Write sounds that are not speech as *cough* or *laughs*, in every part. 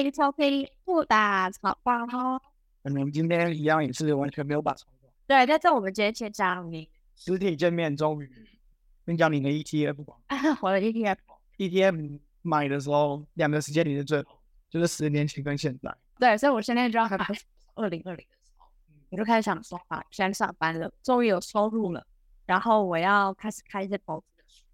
欢迎收听不打草包。我们今天一样也是完全没有把草稿。对，但是我们今天先讲你实体见面，终于先讲你的 ETF 吧。*laughs* 我的 ETF。ETF 买的时候，两个时间点是最好，就是十年前跟现在。对，所以我现在就要买二零二零的时候，我就开始想说啊，现在上班了，终于有收入了，然后我要开始开一些投资的书。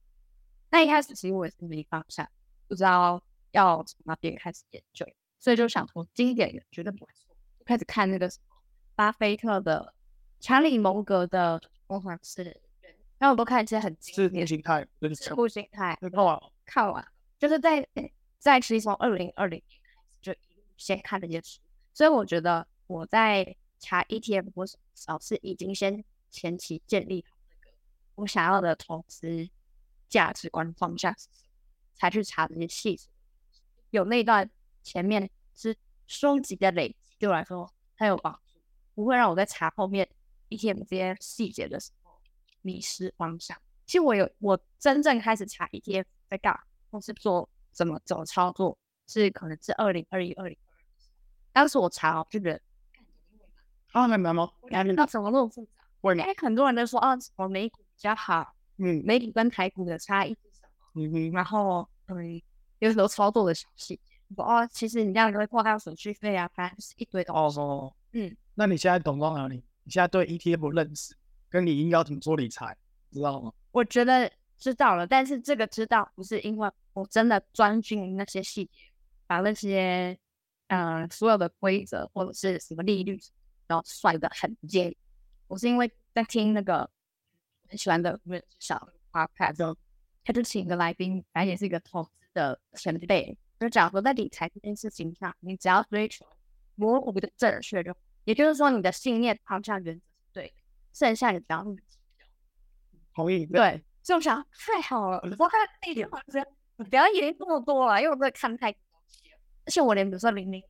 那一开始其实我也是没方向，不知道要从那边开始研究，所以就想从经典的绝对不会错，就开始看那个什么巴菲特的、查理蒙格的疯狂是人，然后我都看一些很经是典心态，就是致富心态，那看完了看完，就是在在其实从二零二零年开始就一路先看这些书，所以我觉得我在查 ETF 或什么时候是已经先前期建立好那个我想要的投资价值观方向才去查这些细节。有那段前面是收集的累积，对我来说很有帮助，不会让我在查后面 ETF 这些细节的时候迷失方向。其实我有我真正开始查 ETF 在干嘛，或是做怎么怎么操作，是可能是二零二一、二零二二。当时我查哦，就觉得啊，明白吗？感觉到怎么那么复杂？会吗因？为很多人都说啊，什么美股比较好，嗯美股跟台股的差异是什么？嗯嗯，然后嗯，有很多操作的小细节。说哦，其实你这样就会挂掉手续费啊，反正就是一堆东西。哦哦，嗯，那你现在懂到哪里？你现在对 ETF 认识，跟你应该要怎么做理财，知道吗？我觉得知道了，但是这个知道不是因为我真的钻进那些细节，把那些呃所有的规则或者是什么利率，然后算的很精。我是因为在听那个很喜欢的人小 podcast，他就请一个来宾，反正也是一个投资的前辈，就讲说在理财这件事情上，你只要追求模糊的正确就，也就是说你的信念方向原则是对的，剩下你只要录同意。对，所以我想太好了，我看那句话这你不要研究这么多了，因为我真的看太多东西了。而且我连比如说零零零零，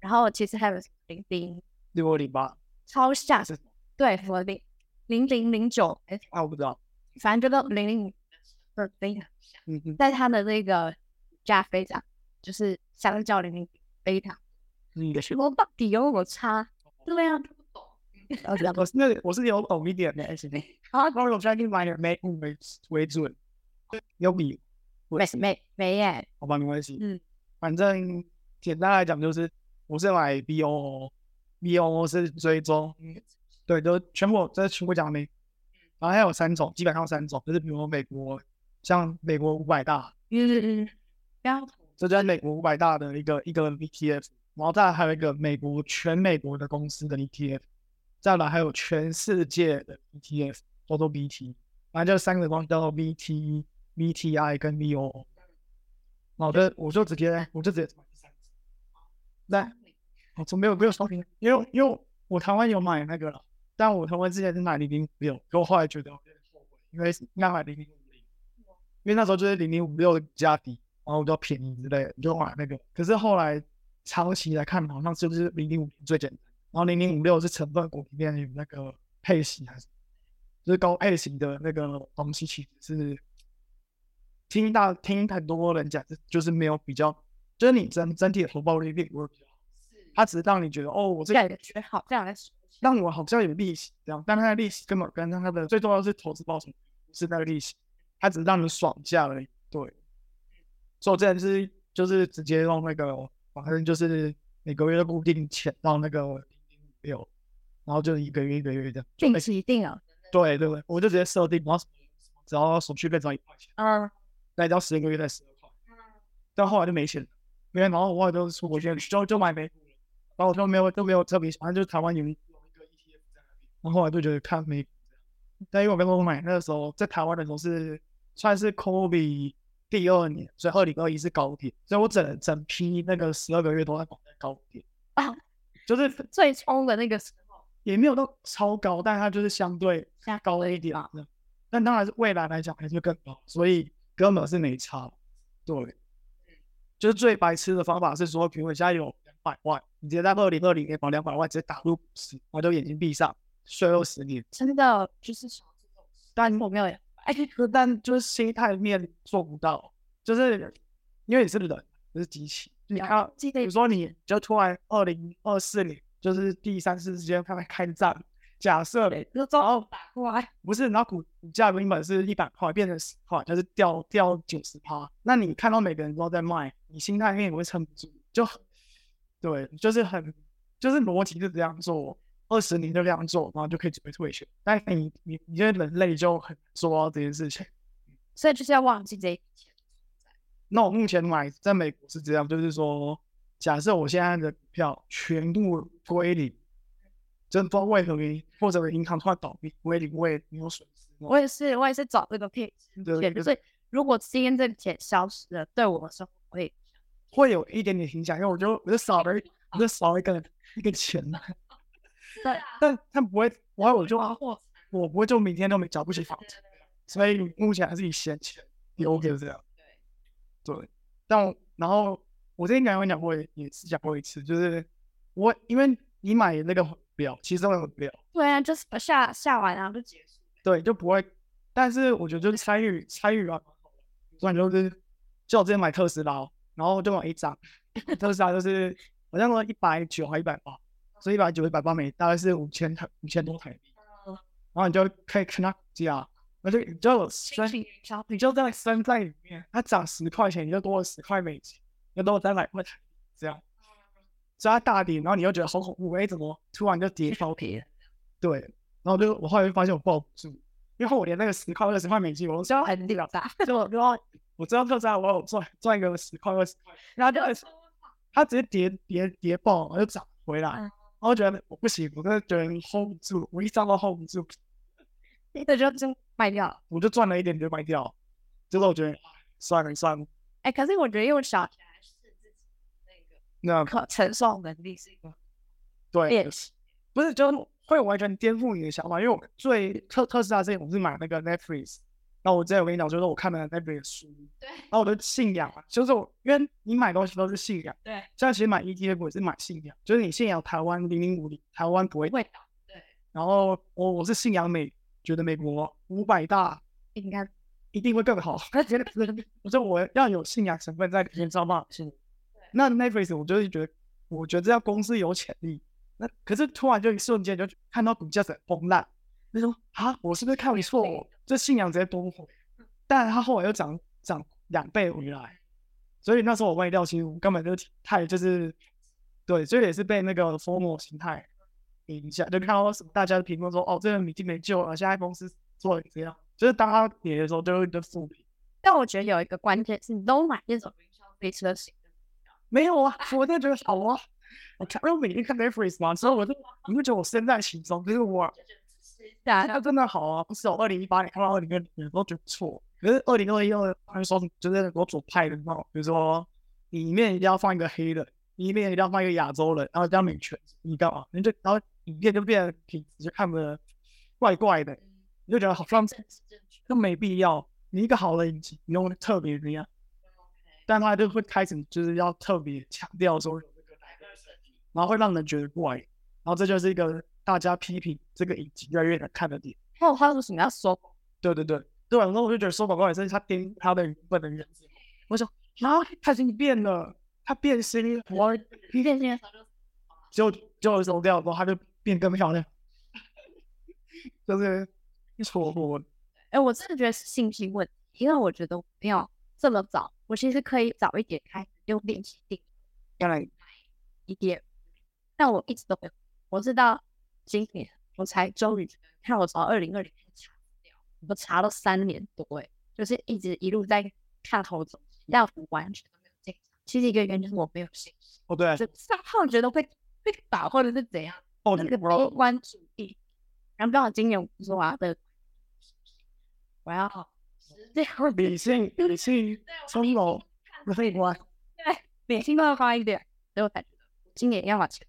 然后其实还有零零六二零八超像是，对，我零零零零九，哎，啊，我不知道。反正就跟零零非常像，嗯嗯但它的那个股价非常就是相较里面非常，嗯，也是。我到底有没有差？对啊，*laughs* 就不懂。我是那我是有懂一点的 S D，啊，我现在就买点美股为为准，有比没没没耶，好吧，没关系。嗯，反正简单来讲就是，我是买 B O O，B O 是追踪，对，都全国这是全国讲的然后还有三种，基本上三种，就是比如美国，像美国五百大，嗯嗯，不要这在美国五百大的一个一个 ETF，然后再来还有一个美国全美国的公司的 ETF，再来还有全世界的 ETF，叫做 BT，反正就三个东西叫做 VT、VTI 跟 VOO。好的我就直接我就直接买第三只，那我从没有没有商品，因为因为我台湾有买那个了，但我台湾之前是买零零五六，可我后来觉得有点后悔，因为应该买零零五零，因为那时候就是零零五六的价低，然后比较便宜之类的，你就买那个。可是后来长期来看，好像是不是零零五零最简单，然后零零五六是成分股里面有那个配息还是，就是高配型的那个东西，其实是听到听很多人讲，就是没有比较，就是你整整体的回报率并不会比较好，它只是让你觉得哦，我这个感觉好这样在说让我好像有利息这样，但它的利息根本跟它的最重要是投资报酬，是那个利息，它只是让你爽下而已。对，所以我之前是就是直接用那个，反正就是每个月的固定钱到那个零零五六，然后就一个月一个月这样。就定每期定额。对对对，我就直接设定，然后只要手续费只要一块钱，嗯，那只要十个月再十二块。但后来就没钱了，没钱然后我后来都是出国去，就就买美股了，然后我就没有就没有特别反正，就是台湾有一有一个 ETF 在那边，然后后来就觉得看美股。但因为我跟我买那个时候在台湾的时候是算是 COVID 第二年，所以二零二一是高点，所以我整整批那个十二个月都在绑在高点啊，*laughs* 就是 *laughs* 最冲的那个时候，也没有到超高，但它就是相对高了一点啊。但当然是未来来讲还是更高，所以根本是没差。对，就是最白痴的方法是说，比如你现在有两百万，你直接在二零二零年把两百万直接打入股市，然后就眼睛闭上睡二十年。真的就是但我没有，哎，但就是心态面做不到，就是因为你是人，不是机器，你看，记得比如说你就突然二零二四年就是第三次世界开开战，假设就中后打过来，不是，然后股股价原本是一百块变成十块，就是掉掉九十趴。那你看到每个人都在卖，你心态面也会撑不住，就对，就是很就是逻辑是这样做，二十年就这样做，然后就可以准备退休。但你你你这人类就很做到这件事情。所以就是要忘记这一笔钱。那我目前买在美国是这样，就是说，假设我现在的股票全部归零，真不知道为何原因，或者银行突然倒闭，归零，我也没有损失。我也是，我也是找这个配置对钱，对所以如果今天这个钱消失了，对我的生活会会有一点点影响，因为我就我就少了一我就少了一个一个钱了，对但但不会，我会我就或我不会就明天都没找不起房子，所以目前还是以闲钱留给这样。对，但我然后我之前跟你讲过，也是讲过一次，就是我因为你买那个表，其实那个表，对啊，就是下下完然后就结束。对，就不会。但是我觉得就是参与参与啊，不然就是就我之前买特斯拉，然后就买一张 *laughs* 特斯拉，就是好像说一百九还一百八，所以一百九一百八美，大概是五千台五千多台币，嗯。然后你就可以看它股价，而且你就有升，你就在升在里面，它涨十块钱，你就多了十块美金，又多了三百块台币这样。所以它大跌，然后你又觉得好恐怖，哎，怎么突然就跌超跌，对，然后就我后来就发现我抱不住，因为我连那个十块二十块美金我都就交很屌大，就我然后我知道特斯拉我有赚赚一个十块二十块，然后就它直接跌跌跌爆，然后就涨回来，嗯然后觉得我不行，我真的觉得 hold 不住，我一张都 hold 不住，*laughs* 那就就卖掉了。我就赚了一点就卖掉，就是我觉得哎算了算了，哎，可是我觉得用小钱来试自己那那个可承受能力是一个对练习。不是就会完全颠覆你的想法，因为我最特特斯拉之前我是买那个 Netflix，然后我之前我跟你讲，就是我看了 Netflix 的书，对然后我的信仰啊，就是我因为你买东西都是信仰，对，现在其实买 ETF 也是买信仰，就是你信仰台湾零零五零，台湾不会，味道对，然后我我是信仰美，觉得美国五百大应该一定会更好，他觉得我说我要有信仰成分在里面，知道吗？是。那 Netflix 我就是觉得，我觉得这家公司有潜力。那可是突然就一瞬间就看到股价在崩烂，那种啊，我是不是看错？这信仰直接崩毁。但他后来又涨涨两倍回来，所以那时候我卖掉，其实我根本就太就是对，所以也是被那个 formal 心态影响，就看到什么大家的评论说，哦，这个已经没救了，现在公司做的这样，就是当他跌的时候就会就负评。但我觉得有一个关键是，你都买那种云霄飞车型的，没有啊，我真的觉得好啊。我看，因为我每天看 Netflix 嘛，所以我就你会觉得我身在其中，就是我 *laughs* 对它真的好啊。不是我二零一八年看到二零二零年都觉得不错，可是二零二一二他说就是很多左派的那种，比如说里面一定要放一个黑人，里面一定要放一个亚洲人，然后加女权，你干嘛？你就然后影片就变得品质就看得怪怪的，你就觉得好像政治正确。都没必要。你一个好的影集，你用特别怎样？但他就会开始就是要特别强调说有这个然后会让人觉得怪，然后这就是一个大家批评这个影集越来越难看的点。还有他为什么要收？对对对，对，然后我就觉得收广告也是他颠他的原本的原则。我想啊，他已经变了，他变心了，我变心的时候就就就收掉然后，他就变更漂亮，就是错过。哎，我真的觉得是信心问题，因为我觉得没有这么早，我其实可以早一点开始用练习定当然，一点，但我一直都没有。我是到今年我才终于看我从二零二零年查掉，我查了三年多，哎，就是一直一路在看后总，但我完全都没有进场。其实一个原因就是我没有信心，哦对，就上号觉得会会倒或者是怎样，哦那个悲我观主义。然后刚好今年我说我要的，我要 *laughs* 这样理性理性从容悲观对，理性乐观一点，所以我才觉得今年要把钱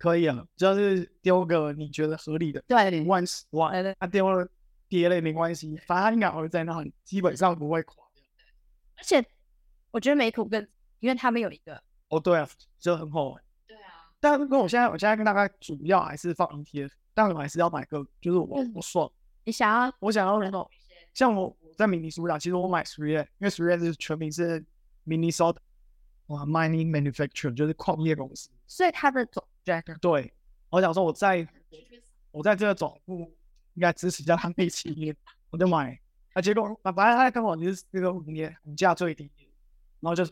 可以啊，只要是丢个你觉得合理的对五万十万，他丢了跌了也没关系，反正他应该还会在那里，基本上不会垮掉。而且我觉得美股更，因为他们有一个哦，对啊，就很好玩。对啊，但跟我现在，我现在跟大家主要还是放 ETF，但我还是要买个，就是我嗯我爽，你想要我想要那种像我我在明尼苏达，其实我买 s r e 因为 s r e 是全名是 Minnesota，哇，mining manufacturer 就是矿业公司。所以它的总对对，我想说我在我在这个总部应该支持一下他们企业，我就买。啊，结果啊，反正他刚好就是那个五年股价最低，然后就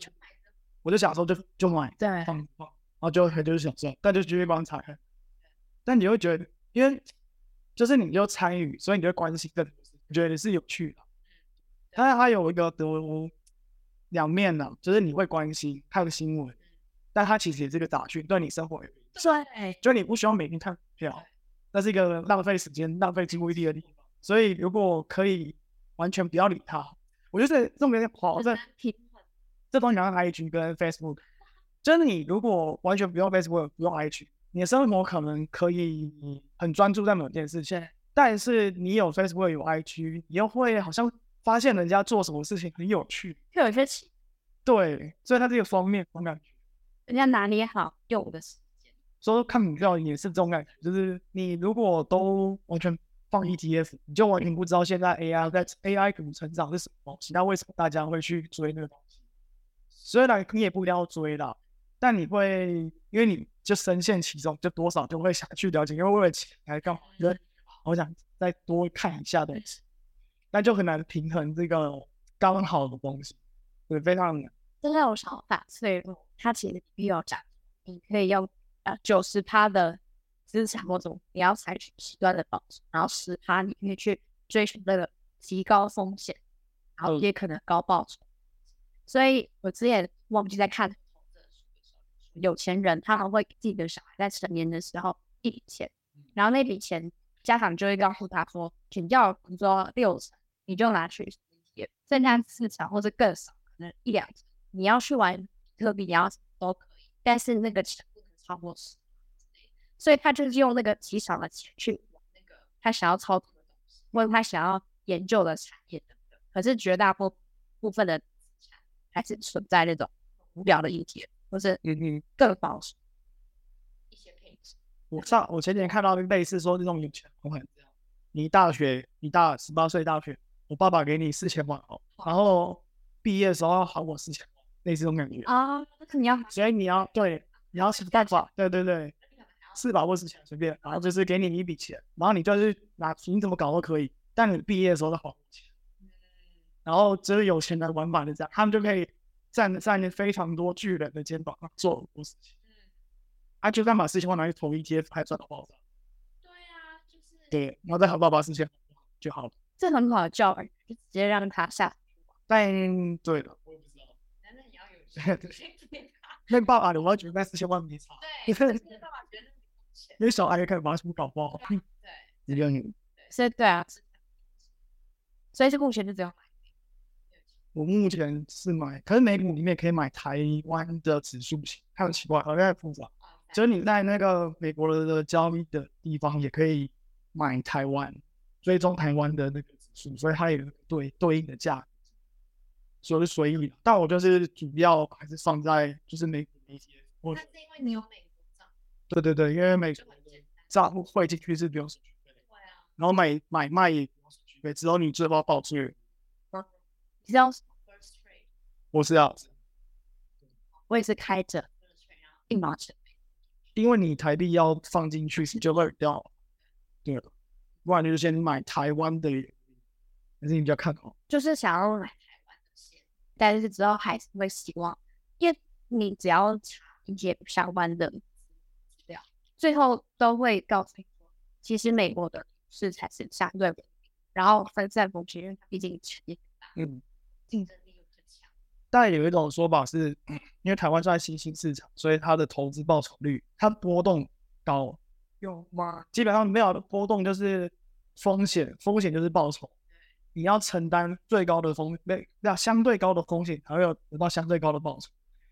我就想说就就买，对，放放，然后就就是想说，但就继续观察。但你会觉得，因为就是你就参与，所以你就关心这个，我觉得是有趣的。但是它有一个得两面呢，就是你会关心看新闻，但它其实也是个杂讯，对你生活有对，就你不需要每天看股票，那是一个浪费时间、浪费注意力的地方。所以如果可以完全不要理他，我觉得这种有点好。这这东西像 IG 跟 Facebook，就是你如果完全不用 Facebook、不用 IG，你的生活可能可以很专注在某件事情。但是你有 Facebook、有 IG，你又会好像。发现人家做什么事情很有趣，就有些奇，对，所以它这个方面我感觉，人家拿捏好用的时间。说看股票也是这种感觉，就是你如果都完全放 ETF，你就完全不知道现在 AI 在 AI 股成长是什么东西，那为什么大家会去追那个东西？虽然你也不一定要追啦，但你会因为你就深陷其中，就多少就会想去了解，因为为了钱来干嘛？我想再多看一下东西。那就很难平衡这个刚好的东西，对，非常难。这种想法，所以它其实必要讲，你可以用呃九十趴的资产或者你要采取极端的方式，然后十趴你可以去追求那个极高风险，然后也可能高报酬。所以我之前忘记在看有钱人他们会给自己的小孩在成年的时候一笔钱，然后那笔钱家长就会告诉他说，请教比如说六成。你就拿去剩下四成或者更少，可能一两成，你要去玩特币，你要都可以，但是那个钱超过十，所以他就是用那个极少的钱去玩那个他想要操作的东西，或者他想要研究的产业等等。可是绝大部部分的还是存在那种无聊的议题，或是更保守一些配置。我上我前几天看到类似说这种有钱人很这样，你大学你大十八岁大学。我爸爸给你四千万哦，然后毕业的时候要还我四千万，类似这种感觉啊。你要，所以你要对，你要想办法，对对对，四百或四千随便，然后就是给你一笔钱，然后你就是拿你怎么搞都可以，但你毕业的时候再还我钱。然后只有有钱的玩法就这样，他们就可以站在非常多巨人的肩膀上做很多事情。嗯，他就算把四千万拿去投 ETF，还赚到爆炸。对啊，就是。对，然后再还爸爸四千就好了。这很好的教育，就直接让他下。但对的，我也不知道。反正你要有 *laughs* 那爸爸，我要觉得四千万没差。对，因为爸爸觉得因为小孩也可以把什么搞爆。*laughs* 对，一个女。所以对啊，所以是目前就只有买。我目前是买，可是美股里面可以买台湾的指数型，很奇怪，好像复杂。就是你在那个美国的交易的地方也可以买台湾。追踪台湾的那个指数，所以它有对对应的价，所以是随意。但我就是主要还是放在就是美股那些。那是因为你有美国账。对对对，因为美国账户汇进去是不用手续费。对啊。然后买买卖也不用手续费，只有你最后报税。你知道我是要。我也是开着一毛钱。因为你台币要放进去你就会掉。对。不然就是先买台湾的，还是你比较看好？就是想要买但是之后还是会希望，因为你只要查一些相关的资料，最后都会告诉你说，其实美国的市场是相对稳定，然后分散风险，因为它毕竟产业，嗯，竞争力又更强。但有一种说法是，*clears throat* 因为台湾在新兴市场，所以它的投资报酬率它波动高。有吗？基本上没有波动，就是风险，风险就是报酬。你要承担最高的风，那那相对高的风险，才会有得到相对高的报酬。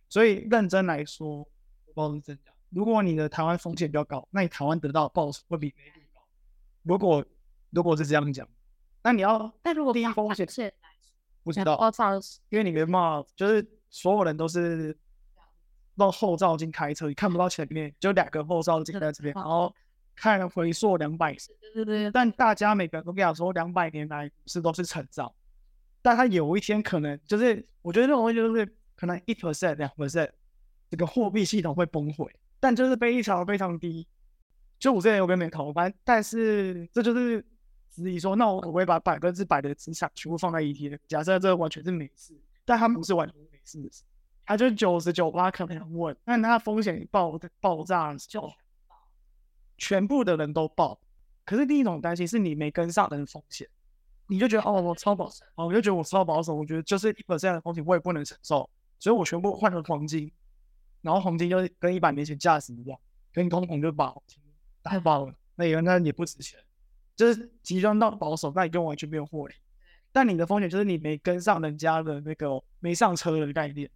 所以认真来说，不知道是真假。如果你的台湾风险比较高，那你台湾得到的报酬会比美股高。如果如果是这样讲，那你要，但如果低风险，不知道，因为你别骂，就是所有人都是。用后照镜开车，你看不到前面，就两个后照镜在这边，然后看回溯两百年。对对对。但大家每个人都跟讲说，两百年来是都是成长，但它有一天可能就是，我觉得这种东西就是可能一 percent 两 percent，这个货币系统会崩溃，但就是非常非常低。就我之前有跟你们讨论，但是这就是质疑说，那我可不可以把百分之百的资产全部放在 ETF？假设这完全是没事，但它不是完全没事的事，它就九十九八可能很稳，但它风险一爆爆炸的时候，全部的人都爆。可是第一种担心是你没跟上的风险，你就觉得哦我超保守，哦我就觉得我超保守，我觉得就是一 percent 的风险我也不能承受，所以我全部换成黄金，然后黄金就是跟一百年前价值一样，跟通膨就把黄金太爆了，那原来也不值钱，就是极端到保守，那你就完全没有获利。但你的风险就是你没跟上人家的那个没上车的概念，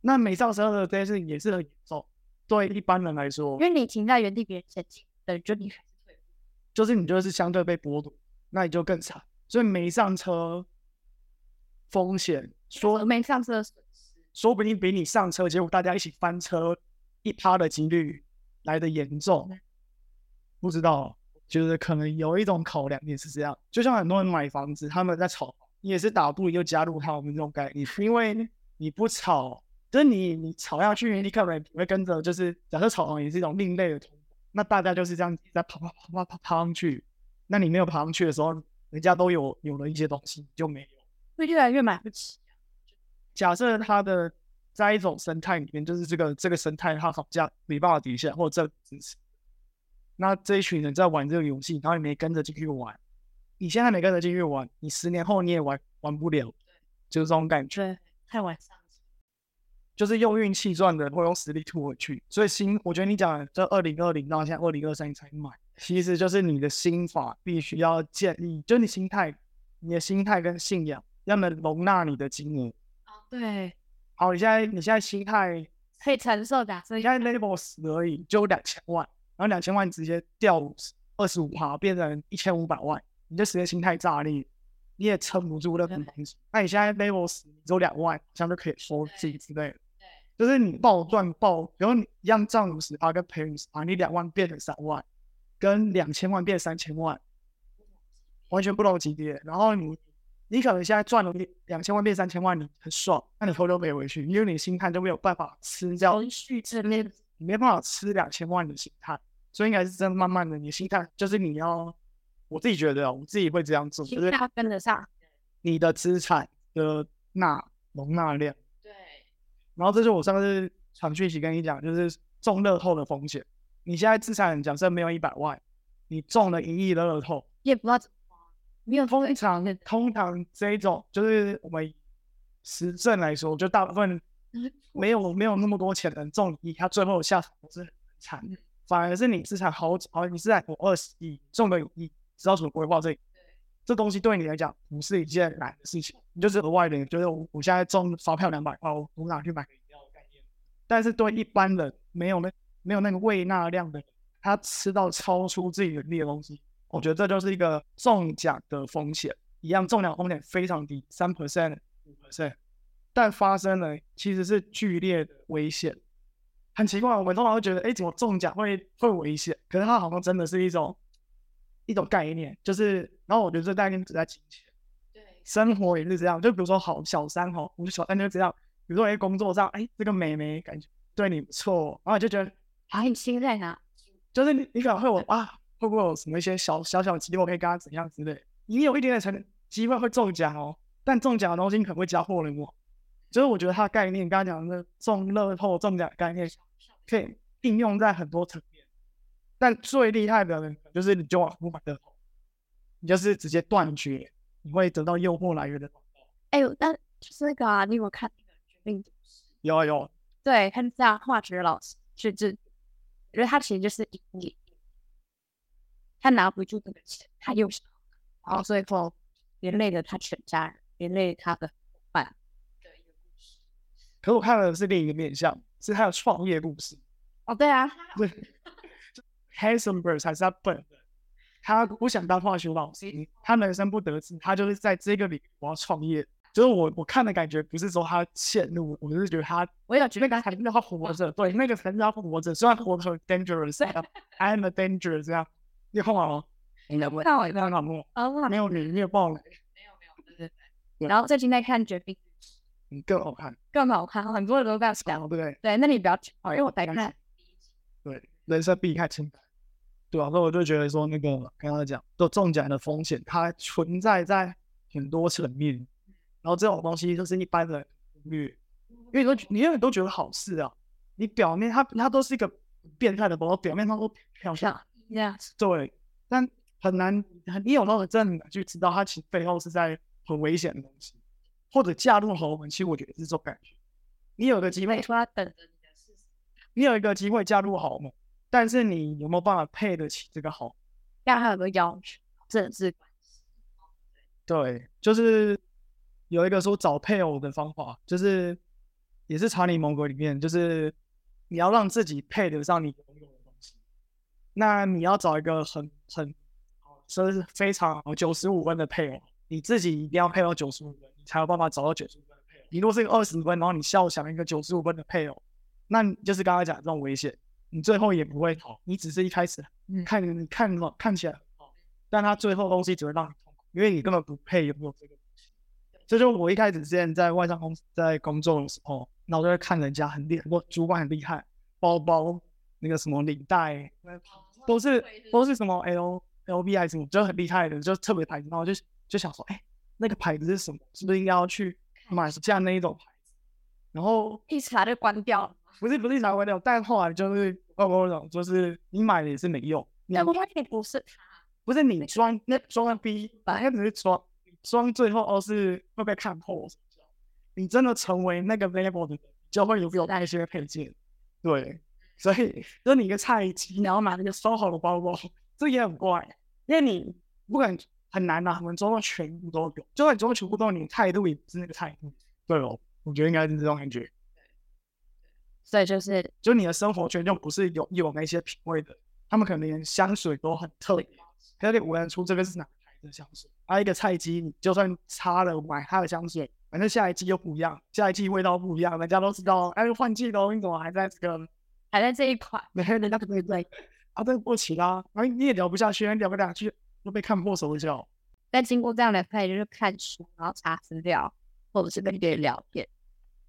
那没上车的这件事情也是很严重，对一般人来说因，为你停在原地，别人前进，等于就你还是退步。就是你就是相对被剥夺，那你就更惨。所以没上车风险，说没上车的损失，说不定比你上车，结果大家一起翻车一趴的几率来的严重。不知道，就是可能有一种考量也是这样。就像很多人买房子，他们在炒，你也是打不赢就加入他们这种概念，因为你不炒，就是你你炒下去，你可能会跟着，就是假设炒房也是一种另类的那大家就是这样在爬爬爬爬爬爬上去。那你没有爬上去的时候，人家都有有了一些东西，你就没有。会越来越买不起。假设它的在一种生态里面，就是这个这个生态它好像没办法底线，或者支持，那这一群人在玩这个游戏，然后你没跟着进去玩，你现在没跟着进去玩，你十年后你也玩玩不了，就是这种感觉，对，太晚上车。就是用运气赚的，会用实力吐回去。所以心，我觉得你讲的这二零二零到现在二零二三你才买，其实就是你的心法必须要建立，就是你心态，你的心态跟信仰要能容纳你的金额。对，好，你现在你现在心态可以承受的，所以你现在 level 十而已，就两千万，然后两千万直接掉二十五趴，变成一千五百万，你这时间心态炸裂，你也撑不住任何东西。那你现在 level 十，你只有两万，这样就可以收自己之类的。就是你暴赚暴，然后你一样赚五十趴跟赔五十趴，你两万变成三万，跟两千万变三千万，完全不同级别。然后你你可能现在赚了两千万变三千万，你很爽，那你头都没回去，因为你心态就没有办法吃掉存续。你没办法吃两千万的心态，所以应该是真的慢慢的，你心态就是你要，我自己觉得啊，我自己会这样做，就是心态要跟得上。你的资产的纳容纳量，对，然后这是我上次传讯息跟你讲，就是中乐透的风险。你现在资产假设没有一百万，你中了一亿的乐透，也不知道怎么花，没有通常通常这一种就是我们实证来说，就大部分 *laughs* 没有没有那么多钱的人中一亿，他最后下场都是很惨的。反而是你资产好好，你资产有二十亿，中了一亿，知道怎么规划这这东西对你来讲不是一件难的事情，你就是额外的，就是我我现在中发票两百块，我我拿去买。但是对一般人没有那没有那个胃纳量的，他吃到超出自己能力的东西，我觉得这就是一个中奖的风险，一样中奖风险非常低，三 percent 五 percent，但发生了其实是剧烈的危险。很奇怪，我们通常会觉得，哎，怎么中奖会会危险？可是它好像真的是一种一种概念，就是，然后我觉得这概念只在金钱，对，生活也是这样。就比如说，好小三哈，我们小三就这样，比如说，哎，工作上，哎，这个美眉感觉对你不错，然后就觉得，还很心在哪？就是你你可能会有啊，会不会有什么一些小小小机会可以跟他怎样之类，你有一点点成机会会中奖哦，但中奖的东西你可能会加货人网。就是我觉得它的概念，刚刚讲的中乐透中奖的概念，可以应用在很多层面。但最厉害的人就是你就往不买乐透，你就是直接断绝你会得到诱惑来源的广告。哎呦，那就是那个啊，你有没有看那个《绝命毒师》？有啊有啊，对，他是这样化学老师就就，我觉得他其实就是他拿不住这个钱，他又想，然后最后连累了他全家人，连累他的伙伴的一个故事。可是我看的是另一个面向，是他的创业故事。哦，对啊，对 h a n s o n b e r g 才是他本人。他不想当化学老师，他人生不得志，他就是在这个领域我要创业。就是我我看的感觉不是说他陷入，我就是觉得他我也觉得那个才让他活着，对，那个才让他活着。虽然活得很 dangerous，I am a danger 这样。你看完吗？你看我一看完吗？哦，没有你，你有爆了。没有没有，对对对。然后最近在看《绝命毒师》，你更好看，更好看，很多人都这样讲。对不对？对，那你不要讲，因为我在看。对，人生避开清白，对啊，所以我就觉得说，那个刚刚讲，就中奖的风险，它存在在很多层面，然后这种东西就是一般人忽略，因为都你永远都觉得好事啊，你表面它它都是一个变态的包，表面上都漂亮，yes，对，但很难，你有那个真的去知道它其实背后是在很危险的东西，或者嫁入豪门，其实我觉得是这种感觉，你有个机会，说他等着你的事实，你有一个机会嫁入豪门。但是你有没有办法配得起这个好？要还有个要求，政治关系。对，就是有一个说找配偶的方法，就是也是查理芒格里面，就是你要让自己配得上你拥有的东西。那你要找一个很很说是非常九十五分的配偶，你自己一定要配到九十五分，你才有办法找到九十五分的配偶。你如果是一个二十分，然后你笑想一个九十五分的配偶，那就是刚刚讲这种危险。你最后也不会好，你只是一开始看你看看起来很好，但他最后东西只会让你痛苦，因为你根本不配拥有这个东西。这就我一开始之前在外商公司在工作的时候，然后就会看人家很厉害，我主管很厉害，包包那个什么领带都是都是什么 L L V I 什么，就很厉害的，就特别牌子。然后就就想说，哎，那个牌子是什么？是不是应该要去买下那一种牌子？然后一查就关掉了。不是不是拿回来，但后来就是我我讲，就是你买了也是没用。那不不是不是你装那装逼反正只是装装，最后都是会被看破。你真的成为那个 level 的人，就会有有带一些配件。对，所以就是你一个菜鸡，然后买那个收好的包包，这也很怪，因为你不可能很难呐，很装到全部都有，就算你装全部都有，你态度也不是那个态度。对哦，我觉得应该是这种感觉。所以就是，就你的生活圈就不是有有那些品味的，他们可能连香水都很特别，有点无人出这个是哪个牌子的香水。还有一个菜鸡，你就算擦了买他的香水，反正下一季又不一样，下一季味道不一样，人家都知道。哎，换季了，你怎么还在这个，还在这一款？没人家对不对？啊，对不起啦，哎，你也聊不下去，聊不下去又被看破手脚。但经过这样的配，就是看书，然后查资料，或者是跟别人聊天，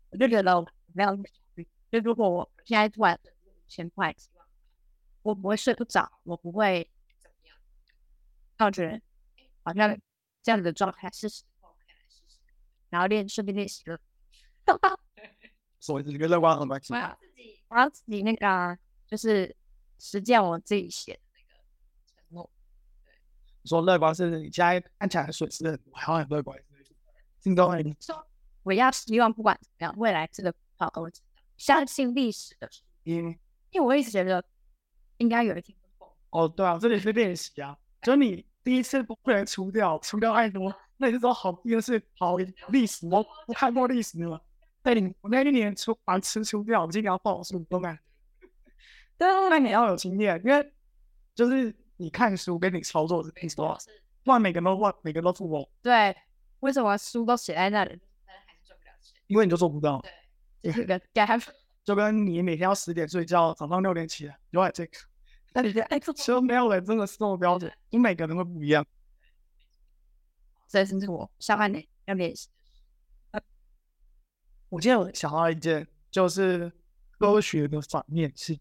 我就觉得没有。就如果我现在突然五千块，我不会睡不着，我不会怎么样。那我觉得好像这样子的状态是时候可以来试试，然后练顺便练习了。所以这个乐观很蛮我要自己，我要自己那个就是实践我自己写的那个承诺。对，说乐观是你现在看起来损失很多，好像很乐观。听到没？说我要希望不管怎么样，未来这个好我。相信历史的书，因因为我一直觉得应该有一天会爆。哦，对啊，这里是练习啊，就你第一次不能出掉，出掉太多，那你就说好，第二次好历史，我我看过历史了。对，你我那一年出把吃出掉，我今年要报数，都敢。对啊，那你要有经验，因为就是你看书跟你操作是没错，不然每个人都忘，每个人都出我。对，为什么书都写在那里，但还是赚不了钱？因为你就做不到。对。*laughs* 这个 gap 就跟你每天要十点睡觉，早上六点起来，*laughs* 有点这个。但其实没有人真的是这么标准，你每个人会不一样。所以是我下半年要练习。我今天有想到一件，就是科学的反面是，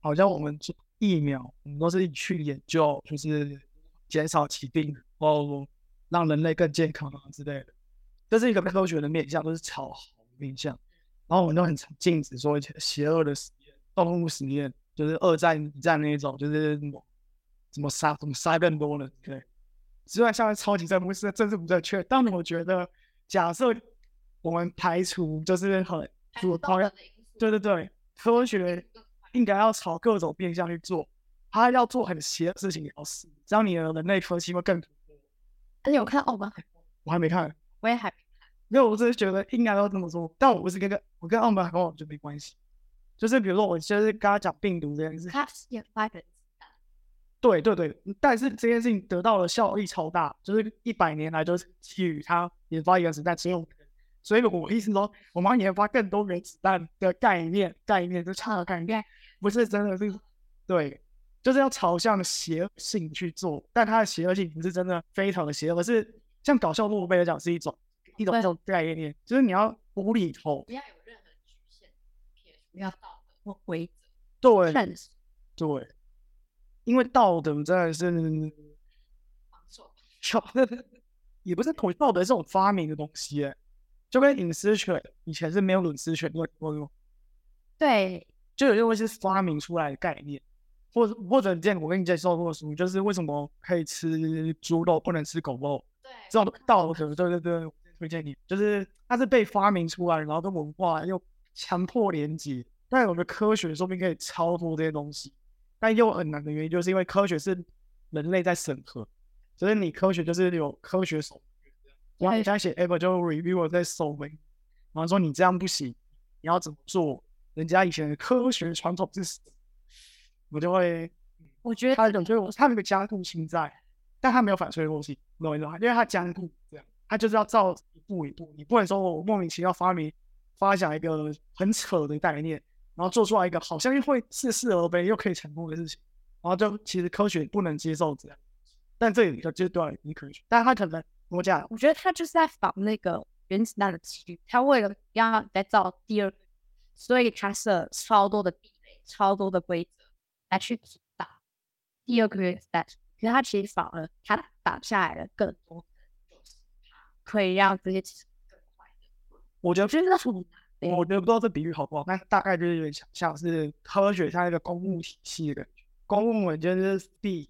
好像我们做疫苗，我们都是去研究，就是减少疾病，哦让人类更健康啊之类的。这是一个科学的面向，都是超好的面向。然后我们都很禁止说邪恶的实验、动物实验，就是二战、一战那一种，就是什么什么杀、怎么杀更多的，对。之外，像超级正不是政治不正确，但我觉得，假设我们排除就是很主讨厌，对对对，科学应该要朝各种变相去做，他要做很邪的事情也要死，这样你的人类科技会更突破。你有看奥吗？我还没看，我也还。因为我只是觉得应该要这么做，但我不是跟个我跟澳门跟我就没关系，就是比如说我就是跟他讲病毒这件事，对对对，但是这件事情得到的效益超大，就是一百年来都是基于他研发原子弹只有，所以我意思说，我们要研发更多原子弹的概念，概念就差的概念，不是真的是对，就是要朝向邪恶性去做，但它的邪恶性不是真的非常的邪恶，而是像搞笑诺贝尔奖是一种。一种这种概念，就是你要无厘头。不要有任何局限，撇除掉道德或规则，对对，因为道德真的是防守。*laughs* 也不是统道德这种发明的东西耶，就跟隐私权以前是没有隐私权的，我对，就有认为是发明出来的概念，或者或者这样，我跟你介绍过书，就是为什么可以吃猪肉，不能吃狗肉，对，这种道德，对对对，我推荐你，就是它是被发明出来，然后跟文化又强迫连接，但有个科学说不定可以超脱这些东西，但又很难的原因，就是因为科学是人类在审核，就是你科学就是有科学手，然后你现在写 paper 就 review 在手门，然后说你这样不行，你要怎么做？人家以前的科学传统是什么？我就会我觉得他有就是他有个加固性在，但他没有反脆弱性，懂我意思吗？因为他加固这样，他就是要照一步一步，你不能说我莫名其妙发明发想一个很扯的概念，然后做出来一个好像又会似是而非又可以成功的事情，然后就其实科学不能接受这样，但这里就就对你科学，但他可能我讲我觉得他就是在仿那个原子弹的几率，他为了要再造第二个，所以他设超多的壁垒、超多的规则来去阻挡第二个原子弹。可是他其实反而他挡下来了更多，可以让这些其实更快的。我觉得我觉得很难欸我觉得不知道这比喻好不好，但大概就是有点像像是科学像一个公务体系的感觉，公务员就是避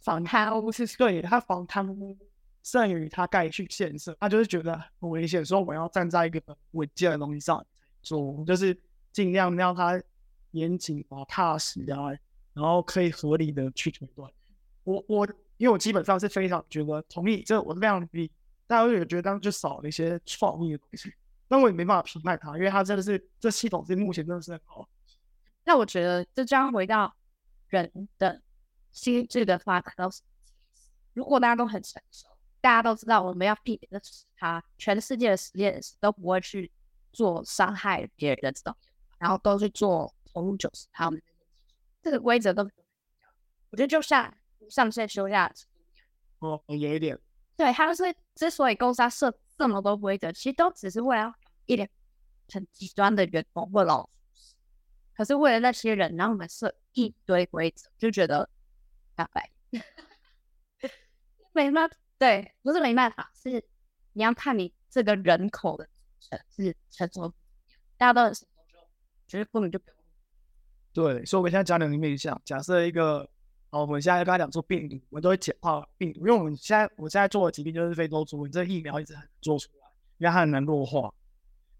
反贪污是对他防贪污胜于他盖去建设，他就是觉得很危险，所以我要站在一个稳健的东西上做，就是尽量让它严谨啊、踏实啊，然后可以合理的去推断。我我因为我基本上是非常觉得同意，这我是非常同意，但我也觉得当时就少了一些创意的东西，那我也没办法评判它，因为它真的是这系统是目前真的是很好。那我觉得就这样回到人的心智的发展到什么层次如果大家都很成熟，大家都知道我们要避免的是他全世界的实验室都不会去做伤害别人的这种，然后都去做投入九十他们这个规则都我觉得就像上线休假制度一样，哦，有一点，对，他是之所以公司要设这么多规则，其实都只是为了要一点很极端的员工或老鼠屎可是为了那些人，然后我们设一堆规则，就觉得大白 *laughs* 没办法，对，不是没办法，是你要看你这个人口的组成是成熟大家都很成熟，就觉得根本就不用。对，所以我们现在讲两个面向，假设一个，好，我们现在跟他讲做病毒，我们都会简化病毒，因为我们现在我现在做的疾病就是非洲猪瘟，这疫苗一直很难做出来，因为它很难弱化。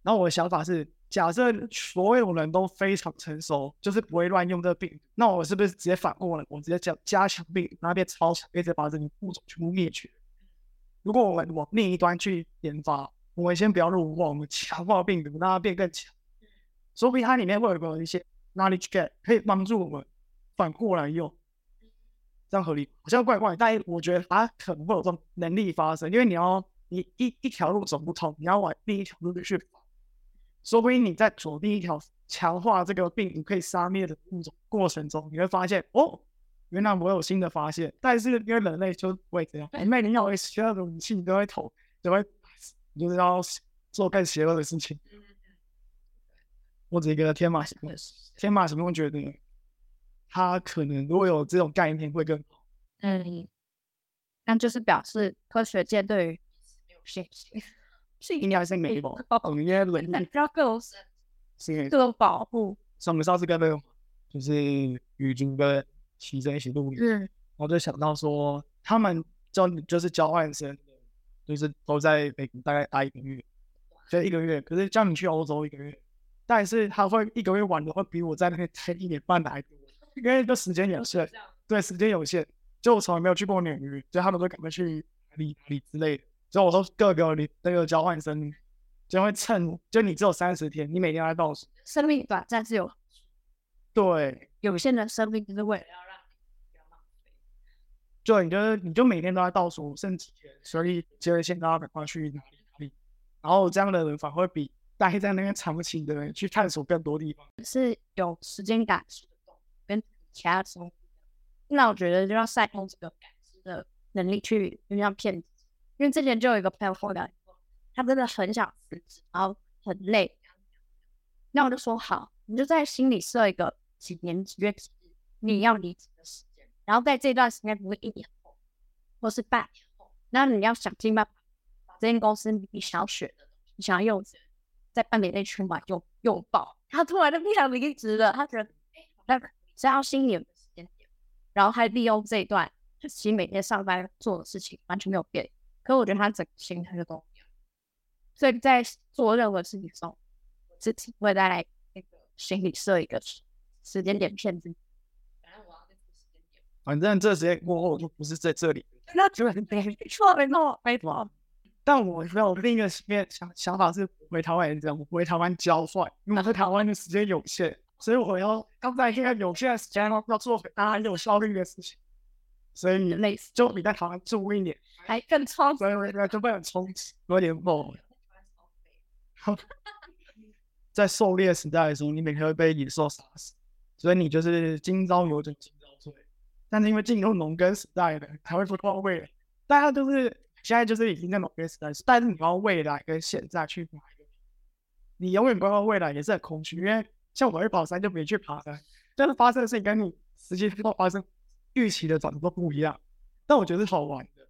然后我的想法是，假设所有人都非常成熟，就是不会乱用这病，那我是不是直接反过来，我直接讲加强病毒，让它变超强，一直把这个物种全部灭绝？如果我们往另一端去研发，我们先不要弱化，我们强化病毒，让它变更强，说不定它里面会有一些 knowledge gap，可以帮助我们反过来用，这样合理？好像怪怪，但我觉得它可能会有这种能力发生，因为你要你一一条路走不通，你要往另一条路去跑，说不定你在走另一条强化这个病毒可以杀灭的物种过程中，你会发现哦，原来我有新的发现。但是因为人类就不会这样，人类你有邪恶的武器，你都会投，就会你就是要做更邪恶的事情。或者一个天马行空，天马行空觉得他可能如果有这种概念会更好。嗯，那就是表示科学界对于没有信心，是应该是没有，我们应该人需要各种是各种保护。像我们上次跟那个就是宇军跟齐真一起录影，嗯，我就想到说，他们交就是交换生，就是都在美国大概待一个月，就一个月。可是叫你去欧洲一个月，但是他会一个月玩的会比我在那边待一年半的还多，因为这时间有限，对，时间有限。就我从来没有去过纽约，所以他们都赶快去哪里哪里之类的。所以我说各个你那个交换生就会趁，就你只有三十天，你每天都在倒数。生命短暂是有对，有限的生命，就是为了要让你不要浪费。就你就你就每天都在倒数剩几天，所以就会先大家赶快去哪里哪里。然后这样的人反而会比待在那边长期的人去探索更多地方。是有时间感其他生物。那我觉得就要善用这个感知的能力去，就像骗子。因为之前就有一个朋友跟我聊，他真的很想辞职，然后很累。那我就说好，你就在心里设一个几年几月几日你要离职的时间，然后在这段时间，不会一年后或是半年后，那你要想尽办法把这间公司你想要学的、你想要用的，在半年内全部用用爆。他突然就不想离职了，他觉得哎，好像是要新年的时间点，然后还利用这一段，其实每天上班做的事情完全没有变，可我觉得他整个心态就都一样，所以在做任何事情时候。自己会在那个心里设一个时间点骗自己，反正我要这个时间点，反正这时间过后就不是在这里。那就没错没错没错。但我有另一个面想想法是回台湾这样，我回台湾交换，因为我在台湾的时间有限，所以我要刚在现在有限的时间要做很大很有效率的事情，所以类似就比在台湾住一年 *laughs* 还更充所以我就会很充实，有点 *laughs* 猛。在狩猎时代的时候，你每天会被野兽杀死，所以你就是今朝有酒今朝醉。但是因为进入农耕时代的，才会规划未来。大家都是现在就是已经在农耕时代，但是你要未来跟现在去哪一个？你永远不知道未来也是很空虚，因为像我们去跑山就没去爬山，但是发生的事情跟你实际到发生预期的长得都不一样。但我觉得是好玩的，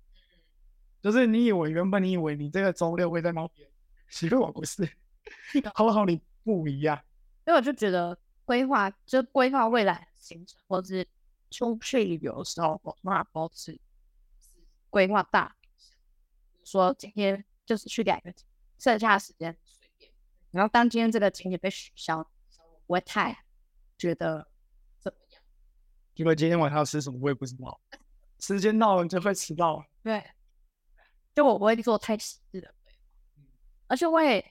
就是你以为原本你以为你这个周六会在那边，其实我不是，好好你。不一样，所以我就觉得规划，就规划未来的行程，或者是出去旅游的时候，我嘛保持规划大，说今天就是去两个，剩下的时间随便。然后当今天这个景点被取消，不会太觉得怎么样，因为今天晚上要吃什么我也不知道，时间到了你就会迟到。对，就我不会做太细致的规划，而且我也。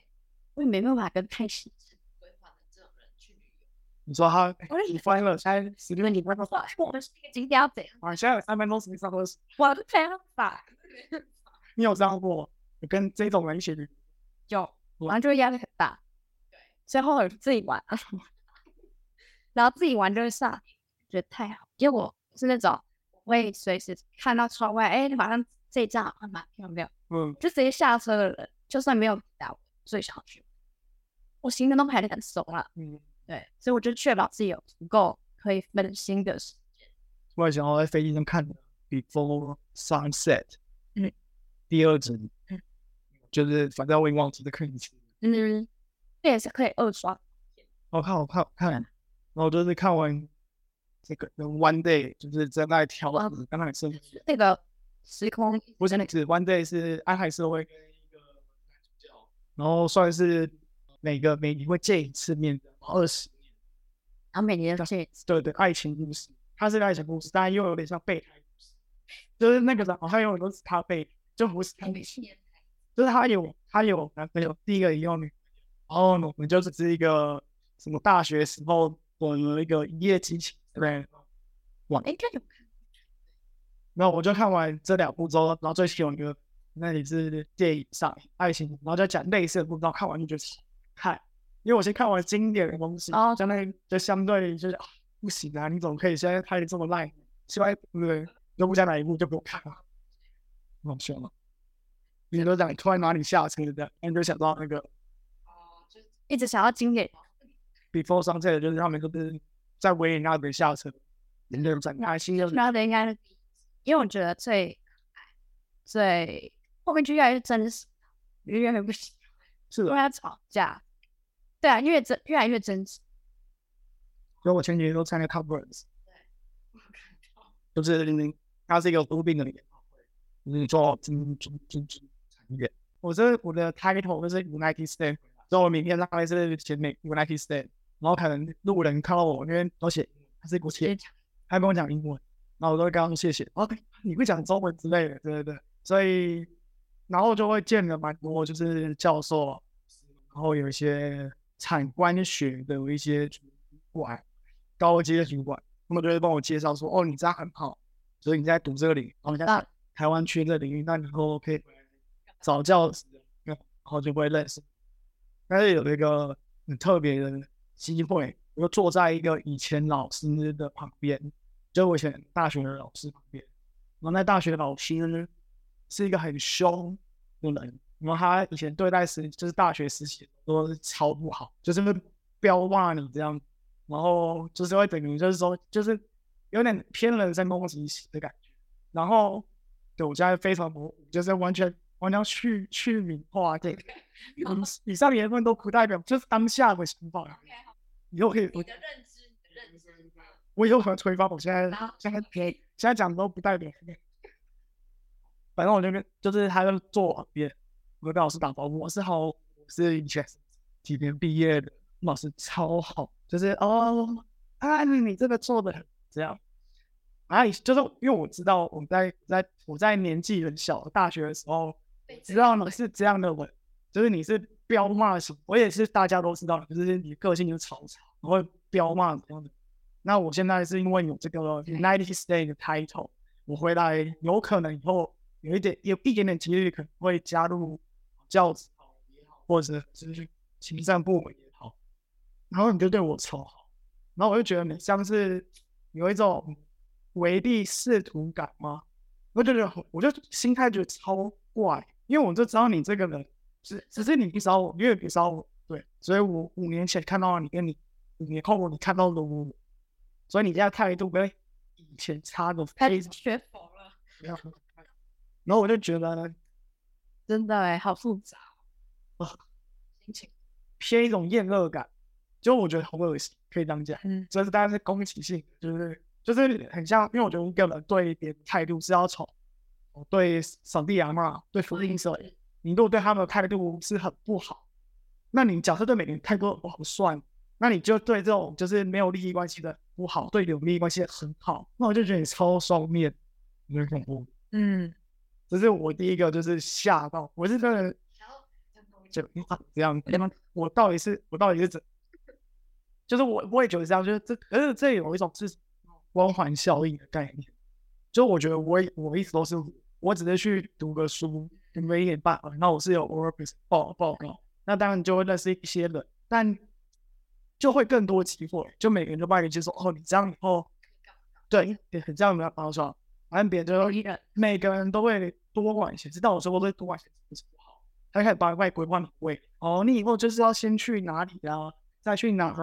我也没办法跟太细致规划的这种人去旅游。你说他，你翻了才十六你不说我们这个景点要怎样？啊，现在有三分钟时间上课，我没办法。你有这样过？跟这种人一起旅游，就然后就压力很大。对，最后自己玩，*laughs* 然后自己玩就是上，觉得太好。结果是那种会随时看到窗外，哎，马上这一站好像蛮漂亮？嗯，就直接下车的人，就算没有打我。最想去，我行程都排的很熟了。嗯，对，所以我就确保自己有足够可以分心的时间。我也想要在飞机上看 Before Sunset，嗯，第二集，嗯，就是反正我已经忘记再看一次。嗯，这也是可以二刷。好看，好看，好看。然后就是看完这个 One Day，就是在那条刚才是那个时空，不是那个 One Day 是安海社会。然后算是每个每年会见一次面的二十年，然后每年都见一次。对对，爱情故事，它是个爱情故事，但又有点像备胎故事，就是那个人好像有很多是他备，就不是他就是他有他有男朋友，第一个也有女，然后呢，我们就只是一个什么大学时候我的一个一夜激情，对，哇，哎，这有看，没有，我就看完这两部之后，然后最喜欢一个。那里是电影上爱情，然后再讲类似的，不知道看完就觉得看，因为我先看完经典的东西，哦，相当于就相对就是不行啊，你怎么可以现在拍的这么烂？希望对不对？都不讲哪一部就不用看了，好笑吗？你都讲突然哪里下车的，你就想到那个，一直想要经典。Before Sunset 就是他们都是在维也纳边下车，人就展开新的。那应该，因为我觉得最最。后面就越来越真实，越来越不行，是的，因为他吵架，对啊，越真越来越真实。所以我前几天都参加 conference，对，就是他是一个多病的演唱会，就是做金金金金产业。我这我的 title 就是 United States，所以我名片上面是写美 United States，然后可能路人看到我，因为都写他是国企，他跟我讲英文，然后我都会跟他说谢谢，OK，你会讲中文之类的，对对对，所以。然后就会见了蛮多，就是教授，然后有一些产官学的一些主管，高阶主管，他们就会帮我介绍说：“哦，你这样很好，所以你在读这个领域，然后在台湾区这个领域，那你以后可以找教师，然后就会认识。但是有一个很特别的机会，我就坐在一个以前老师的旁边，就我以前大学的老师旁边，然后那大学的老师呢。是一个很凶的人，然后他以前对待实就是大学实习都是超不好，就是会彪骂你这样，然后就是会等于就是说就是有点偏人身攻击的感觉。然后对我现在非常模糊，就是完全完全去去名化这个。以上言论都不代表就是当下的想法。以后可以你的认知，你的认知。我以后可能推翻我现在现在现在讲的都不代表。反正我就跟就是他就坐旁边，我跟老师打招呼，我是好，我是以前几年毕业的，老师超好，就是哦，啊你你这个做的这样，啊就是因为我知道我在在我在年纪很小，大学的时候知道你是这样的人，就是你是彪骂型，我也是大家都知道，就是你个性就是吵吵，然后彪骂这样的。那我现在是因为有这个 United States 的 title，我回来有可能以后。有一点有一点点几率可能会加入教职也好，或者是行政部门也好，然后你就对我超好，然后我就觉得你像是有一种唯利是图感吗？我就觉得我就心态觉得超怪，因为我就知道你这个人只只是你不找我，因为不找我，对，所以我五年前看到了你，跟你五年后你看到了我，所以你现在态度跟以前差的非常。学佛了。然后我就觉得，真的哎，好复杂啊，心情偏一种厌恶感，就我觉得好恶心，可以这样讲。嗯，这是当然是攻击性，就是就是很像，因为我觉得一个人对别人态度是要从对扫地阿妈、对福音社，你如果对他们的态度是很不好，那你假设对每个人态度不好算，那你就对这种就是没有利益关系的不好，对有利益关系的很好，那我就觉得你超双面，有点恐怖。嗯。这是我第一个，就是吓到，我是真的，就这样，我到底是，我到底是怎，就是我我也觉得这样，就是这，可是这有一种是光环效应的概念，就我觉得我我一直都是，我只是去读个书，没一点半，那我是有 work 报报告，那当然就会认识一些人，但就会更多机会，就每个人都帮你接受，哦，你这样以后，对，很这样的方式。反正别人就每个人都会多管闲事，但我说我会多管闲事不是不好，他开始把外规划你位哦，你以后就是要先去哪里啊，再去哪？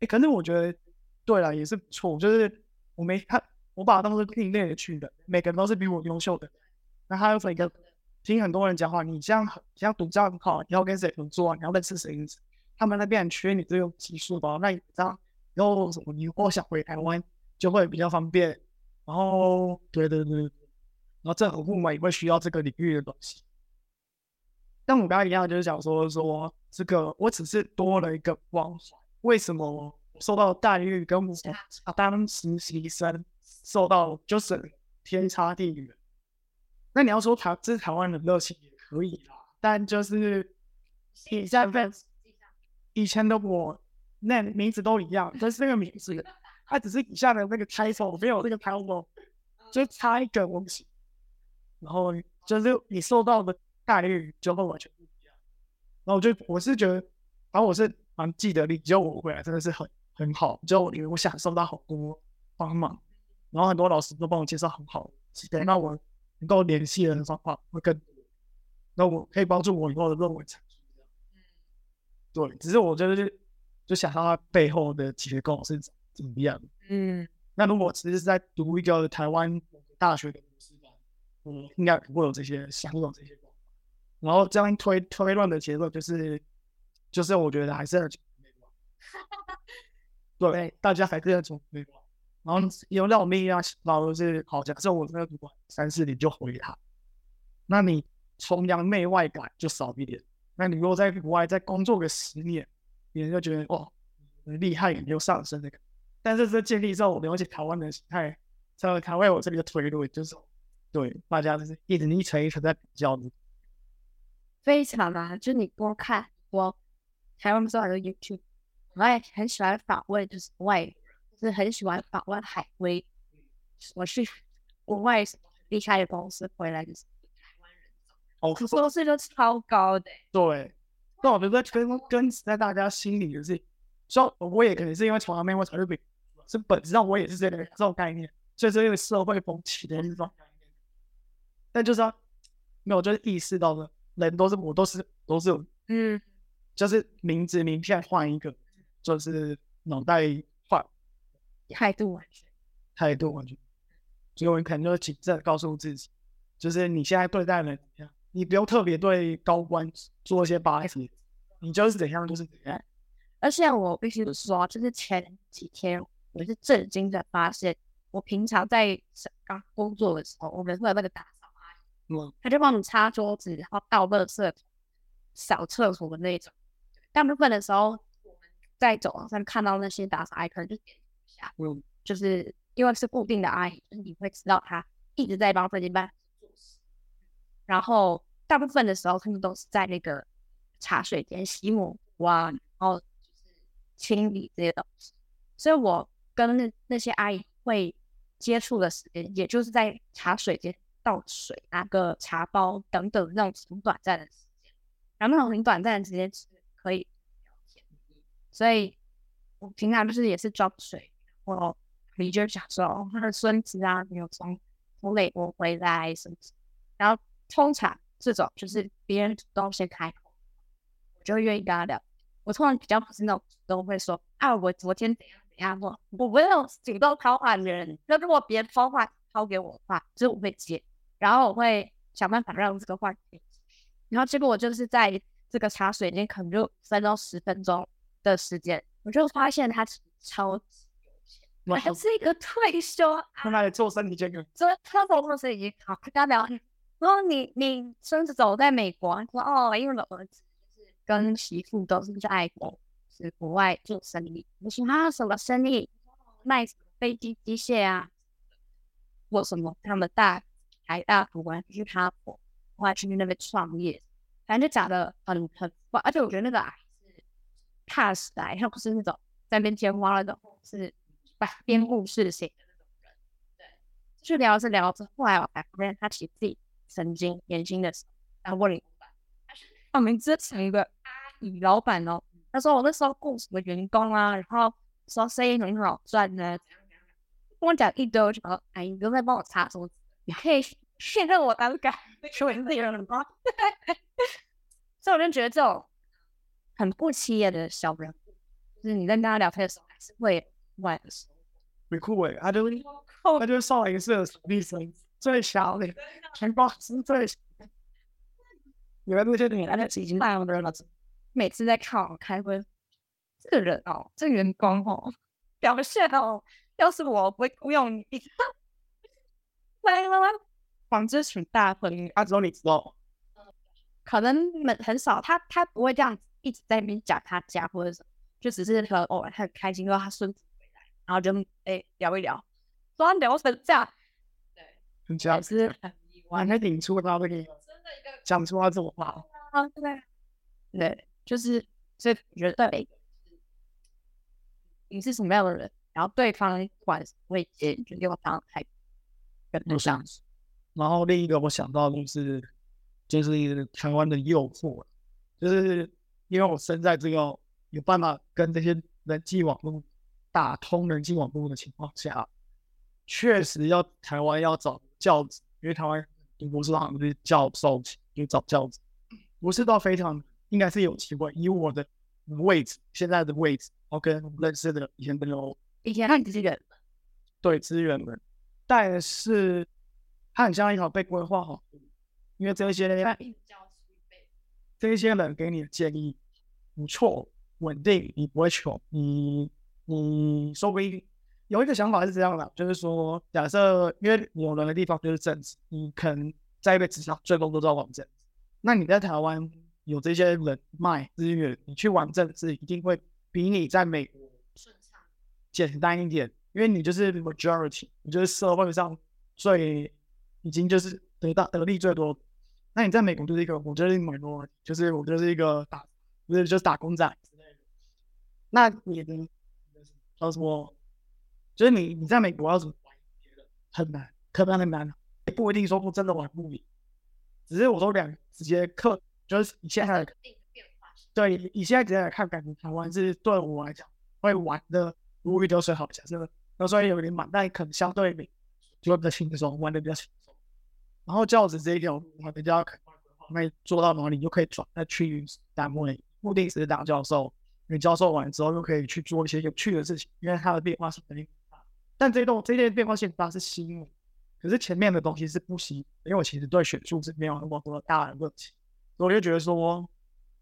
哎，可是我觉得对了，也是不错，就是我没他，我把他当做另类的去的，每个人都是比我优秀的。那还有一个听很多人讲话，你这样这样独占很好，你要跟谁合作？你要认识谁？他们那边缺你这种技术吧？那你这样以后什么？你如果想回台湾，就会比较方便。然后，对对对，然后政府部门也会需要这个领域的东西。但我刚刚一样，就是讲说说这个，我只是多了一个光环，为什么受到待遇跟我当实习生受到就是天差地远？那你要说台这是台湾的热情也可以啦，但就是以前以前的我那名字都一样，但是那个名字。他只是以下的那个 title 没有那个 title，就差一个东西，然后就是你受到的待遇就会完全不一样。然后我就我是觉得，然后我是蛮记得你，就我回来真的是很很好，就因为我享受到好多帮忙，然后很多老师都帮我介绍很好，那我能够联系的方法会更多，那我可以帮助我以后的论文产出。嗯，对，只是我觉得就想到它背后的结构是。怎么样？嗯，那如果其实是在读一个台湾大学的博士班，嗯，应该不会有这些想有这些然后这样推推论的结论就是，就是我觉得还是要从美国。*laughs* 对，大家还是要从美国。然后有让我们一样，老后是好，假设我这个主管三四年就回他，那你崇洋媚外感就少一点。那你如果在国外再工作个十年，别人就觉得哇，厉害，又上升那个。但是这建立在我了解台湾的形态，在台湾我这里的推论就是，对大家就是一直一层一层在比较的，非常啊，就你多看我台湾不是很多 YouTube，我也很喜欢访问就是外，就是很喜欢访问海归，我去国外什么厉害的公司回来就是台湾人，哦，收视率超高的，对，那我觉得跟跟在大家心里的是，说我也可能是因为从来没有才日本。是本质上我也是这个这种概念，所以是因为社会风气的一种概念。但就是说，没有就是意识到了人都是我都是都是嗯，就是名字名片换一个，就是脑袋换态度完全态度完全，所以我可能就谨慎告诉自己，就是你现在对待人怎么样，你不用特别对高官做一些巴结，你就是怎样就是怎样。而且我必须说，就是前几天我是震惊的发现，我平常在刚工作的时候，我们会有那个打扫阿姨，嗯，他就帮我们擦桌子，然后倒垃圾、扫厕所的那种。大部分的时候，我们在走廊上看到那些打扫阿姨，可能就点一下，嗯，就是因为是固定的阿姨，就是你会知道她一直在帮这间办做事。然后大部分的时候，他们都是在那个茶水间洗抹布啊，然后就是清理这些东西。所以我跟那那些阿姨会接触的时间，也就是在茶水间倒水、拿个茶包等等那种很短暂的时间。然后那种很短暂的时间是可以聊天，所以我平常就是也是装水，我你就想说，哦，他的孙子啊，没有从从美国回来什么，然后通常这种就是别人主动先开口，我就愿意跟他聊。我通常比较不是那种主动会说啊，我昨天怎样怎样，我我不是那种主动抛话的人。那如果别人抛话抛给我的话，就是我会接，然后我会想办法让这个话题。然后结果我就是在这个茶水间，可能就五分钟十分钟的时间，我就发现他超级还是一个退休阿 *laughs* 他那里做身体健康，所以他从公司已经好跟他聊天，然后你你孙子走在美国，他说哦，因为我的儿子就是跟媳妇都是在国是国外做生意。你说他什么生意？卖飞机机械啊，或什么他们大台大主管去哈佛，后来去那边创业，反正就讲的很很快，而且我觉得那个癌是踏实的癌，他不是那种在那边天花乱坠，是百编故事型的那种人。对，就聊着聊着，后来我才发现他其实自己曾经年轻的时候当过领老板，他是我们之前一个阿姨老板哦。他说我那时候雇什么员工啊，然后说生意很好赚呢，怎样怎样，跟我讲一堆，我就说阿姨你都在帮我擦桌子，你可以信任我当干，说你自己人吗？*laughs* 所以我就觉得这种很不起眼的小人物，就是你在跟他聊天的时候，还是会有意外的时候。很酷诶，他就是扣他就是少林寺的手臂神最小的，全公司最小的。你们那些女的已经那样的人了，每次在看我开会，这个人哦，这个员工哦，表现哦，要是我不会雇佣你，来了，纺织群大会，啊，只有你知道。可能很很少，他他不会这样子一直在那边讲他家或者什么，就只是和偶尔他很开心，说他孙子然后就哎聊一聊，说他聊成这样，对，很假也，是很意外还可以顶出他那个真的一个讲出他这种话。啊，对，对，就是，所以我觉得对你是什么样的人，然后对方不管什么位阶，你就给我当态度，跟得上。然后另一个我想到的就是，就是台湾的诱惑，就是因为我身在这个有办法跟这些人际网络打通人际网络的情况下，确实要台湾要找教子，因为台湾读博士好像是教授级，就找教子，不是到非常应该是有机会，以我的位置现在的位置，我跟认识的以前朋友以前看你这个人，对资源人，但是它很像一条被规划好的，因为这些这些人给你的建议不错，稳定，你不会穷，你你说不定有一个想法是这样的，就是说，假设因为有人的地方就是政治，你可能在一个职场最终都在玩政治，那你在台湾有这些人脉资源，你去玩政治一定会比你在美国顺畅，简单一点，因为你就是 majority，你就是社会上最已经就是得到得利最多。那你在美国就是一个，我就是 minority，就是我就是一个打，不是就是打工仔之类的。那你的叫什么？就是你你在美国要怎么玩别人很难，可能很难，不一定说不真的玩不赢。只是我说两直接克，就是你现在对，你现在直接来看，感觉台湾是对我来讲会玩的如鱼得水好，假设那虽然有点满，但可能相对比就会比较轻松，玩的比较轻松。然后教职这一条路，我比较可能做到哪里就可以转再去单位，目的是当教授。你教授完之后，又可以去做一些有趣的事情，因为它的变化性肯定很大。但这栋这件变化性大是新的，可是前面的东西是不新。因为我其实对选数是没有那么多大的问题，所以我就觉得说，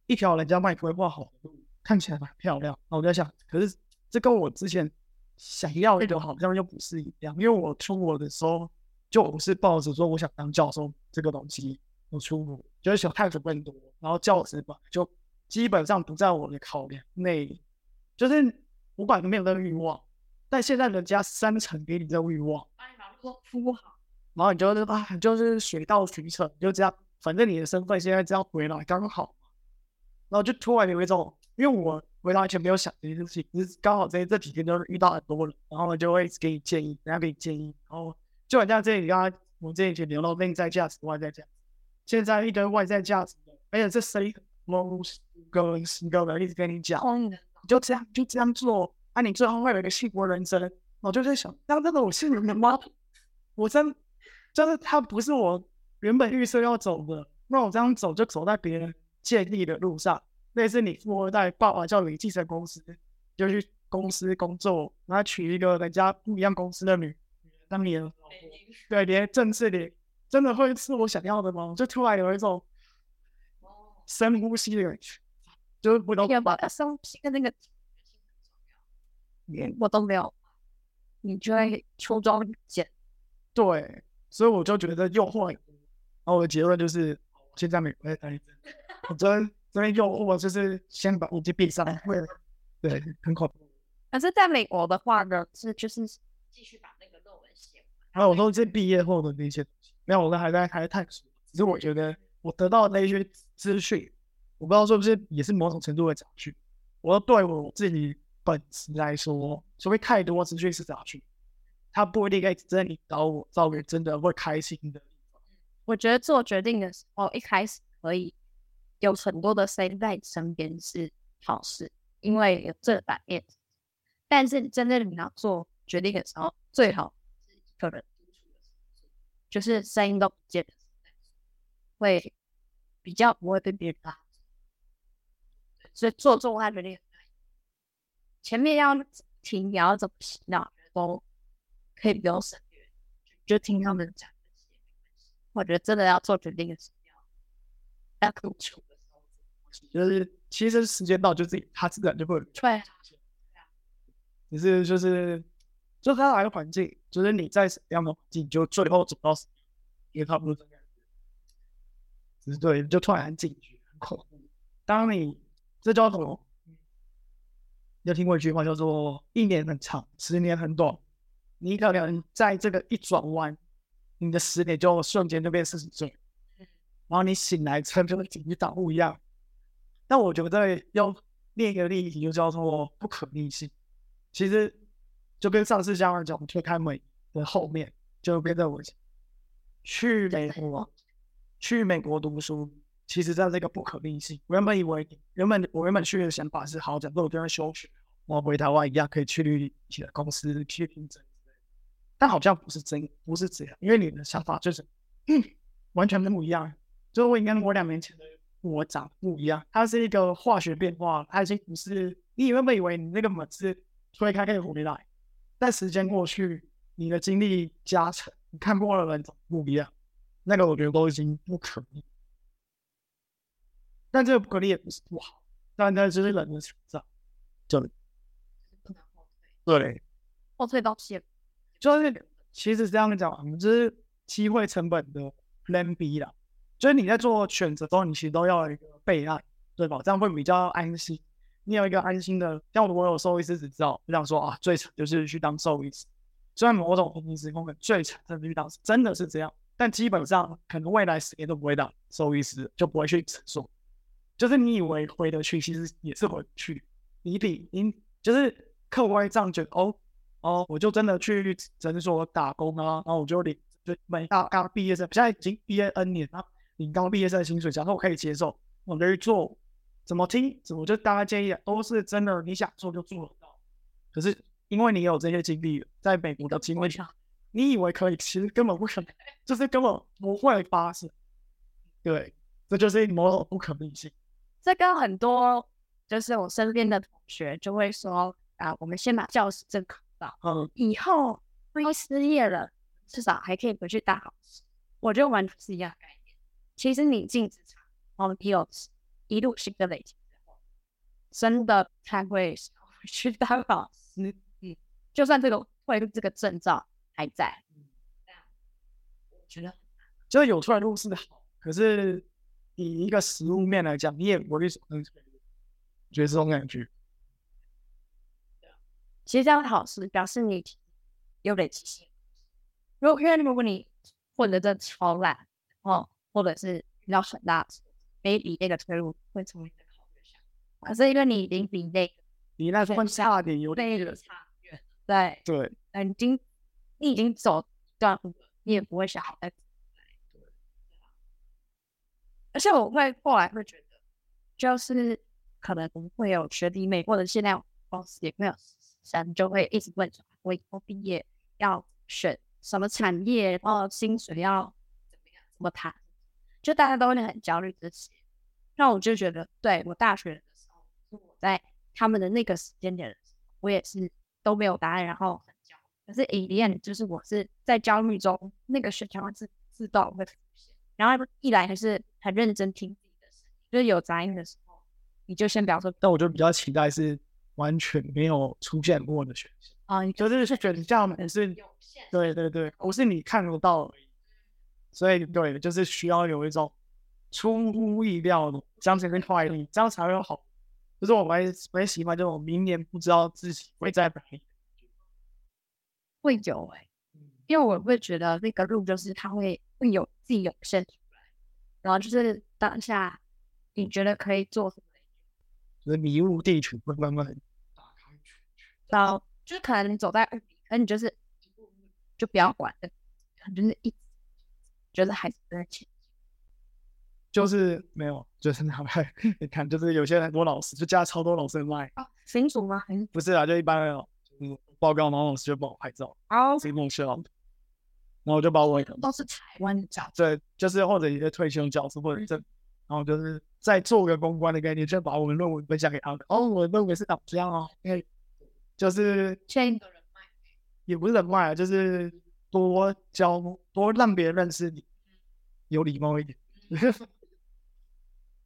一条人家帮你规划好的路，看起来蛮漂亮。那我在想，可是这跟我之前想要的好像又不是一样。因为我出国的时候，就不是抱着说我想当教授这个东西我出国，就是想探索更多，然后教职吧就。基本上不在我的考量内，就是我本来没有那个欲望，但现在人家三成给你这个欲望，不好，然后你就是啊，就是水到渠成，就这样，反正你的身份现在这样回来刚好，然后就突然有一种，因为我回来完全没有想这些事情，只是刚好这这几天就是遇到很多人，然后就会给你建议，人家给你建议，然后就好像这里刚刚我这里去聊到内在价值、外在价值，现在一堆外在价值的，而且这谁？某个人、十个人一直跟你讲，你就这样，就这样做，啊，你最后会有一个幸福人生。我就在想，那真的我幸福吗？我真，真的他不是我原本预设要走的。那我这样走，就走在别人建立的路上。类似你富二代爸爸叫你继承公司，就去公司工作，然后娶一个人家不一样公司的女当你的老婆。对，连政治里真的会是我想要的吗？就突然有一种。深呼吸的感觉，就是不懂。把深呼吸的那个，我都没有，你就会秋装减。对，所以我就觉得诱惑。然后我的结论就是，现在美国在待一阵。我昨天昨天诱惑就是先把眼睛闭上，对，很恐怖。可是在美国的话呢，是就是继续把那个论文写完。还有我说是毕业后的那些东西，没有，我都还在还在探索。只是我觉得。我得到的那些资讯，我不知道是不是也是某种程度的杂讯。我对我自己本职来说，所谓太多资讯是杂讯，它不一定可以真的引导我造个真的会开心的地方。我觉得做决定的时候，一开始可以有很多的声音在身边是好事，因为有这反面。但是真正你要做决定的时候，最好是一个人就是声音都不见。会比较不会被别人拉，所以做重大决定，前面要听你要怎么洗脑都可以不用省略，就听他们讲。我觉得真的要做决定的时候，要付出的时候，就是其实时间到就自己他自然就会出来。只是就是就他来个环境，就是你在什么样的环境，就最后走到也差不多这样。对，就突然很警觉，很恐怖。当你这叫什么？有听过一句话叫做“一年很长，十年很短”。你可能在这个一转弯，你的十年就瞬间就变四十岁，然后你醒来之后就跟警局党不一样。但我觉得要另一个例子就叫做不可逆性。其实就跟上次讲的讲推开门的后面，就变得我去美国。去美国读书，其实在这个不可逆性。我原本以为，原本我原本去的想法是，好，讲说我这边休学，我回台湾一样可以去其他公司去竞争但好像不是真，不是这样，因为你的想法就是，完全不一样。就我应该我两年前的我长不一样，它是一个化学变化，它已经不是你原本以为你那个门是推开可以回来，但时间过去，你的经历加成，你看过的人不一样。那个我觉得都已经不可逆，但这个不可逆也不是不好，但那只是人的成长，就对，后退到现，就是其实这样讲，我们是机会成本的 Plan B 啦，就是你在做选择中，你其实都要有一个备案，对吧？这样会比较安心，你有一个安心的，像我有兽医师执照，就想说啊，最惨就是去当兽医师，虽然某种平行时空的最惨真的去当，真的是这样。但基本上，可能未来十年都不会当兽医师，就不会去诊所。就是你以为回得去，其实也是回不去。你比你就是客观上觉得，哦哦，我就真的去诊所打工啊，然后我就领就每大刚毕业生，现在已经毕业 N 年了，领刚毕业生的薪水，假设我可以接受，我就去做。怎么听？怎么就大家建议都是真的，你想做就做得到。可是因为你有这些经历，在美国的经历下。你以为可以，其实根本不可能，就是根本不会发生。对，这就是某种不可逆性。这跟很多就是我身边的同学就会说啊，我们先把教师证考到，嗯，以后万一失业了，至少还可以回去当老师。我觉得完全是一样的概念。其实你进职场，然后你有一路新的累积之后，真的才会回去当老师。嗯，就算这个会这个证照还在，我觉得就是有出来路是好，可是以一个实物面来讲，你也不会守那个退路，觉得这种感觉。其实这样是好事，表示你有点积性。如果因为如果你混的真的超烂，哦，或者是遇到很大的，maybe 那个退路会成为你的考虑项。可是因为你已经比那个你那混差点有点那个差远，对，对，呃，已经你已经走一段路了，你也不会想好再走。而且我会后来会觉得，就是可能会有学弟妹，或者现在公司也没有实习生，就会一直问说，我以后毕业要选什么产业，然后薪水要怎么样，怎么谈，就大家都会很焦虑这些。那我就觉得，对我大学的时候，我在他们的那个时间点我也是都没有答案，然后。可是 end，就是我是在焦虑中，那个选项会自自动会出现。然后一来还是很认真听自己的声音，就是有杂音的时候，你就先不要说但我就比较期待是完全没有出现过的选项，啊，你就是是觉得这样也是有限。对对对，不是你看得到而已。所以对，就是需要有一种出乎意料的，这样才会快乐，这样才会好。就是我蛮蛮喜欢这种明年不知道自己会在哪里。会有哎、因为我会觉得那个路就是它会会有自己涌现出来，然后就是当下你觉得可以做什么，就是迷雾地图会慢慢打开。然后就是可能你走在二里，可能你就是就不要管就是一直觉得还是在前进。就是没有，就是？你看，就是有些很多老师就加超多老师的麦，啊，新竹吗？还是不是啊，就一般的就是报告，然后老师就帮我拍照，哦，自己然后我就把我都是台湾的教对就是或者一些退休教师或者这，然后就是再做个公关的概念，就把我们论文分享给他们。哦，我的论文是长这样哦，因为就是现在的人脉，也不是人脉啊，就是多交多让别人认识你，有礼貌一点。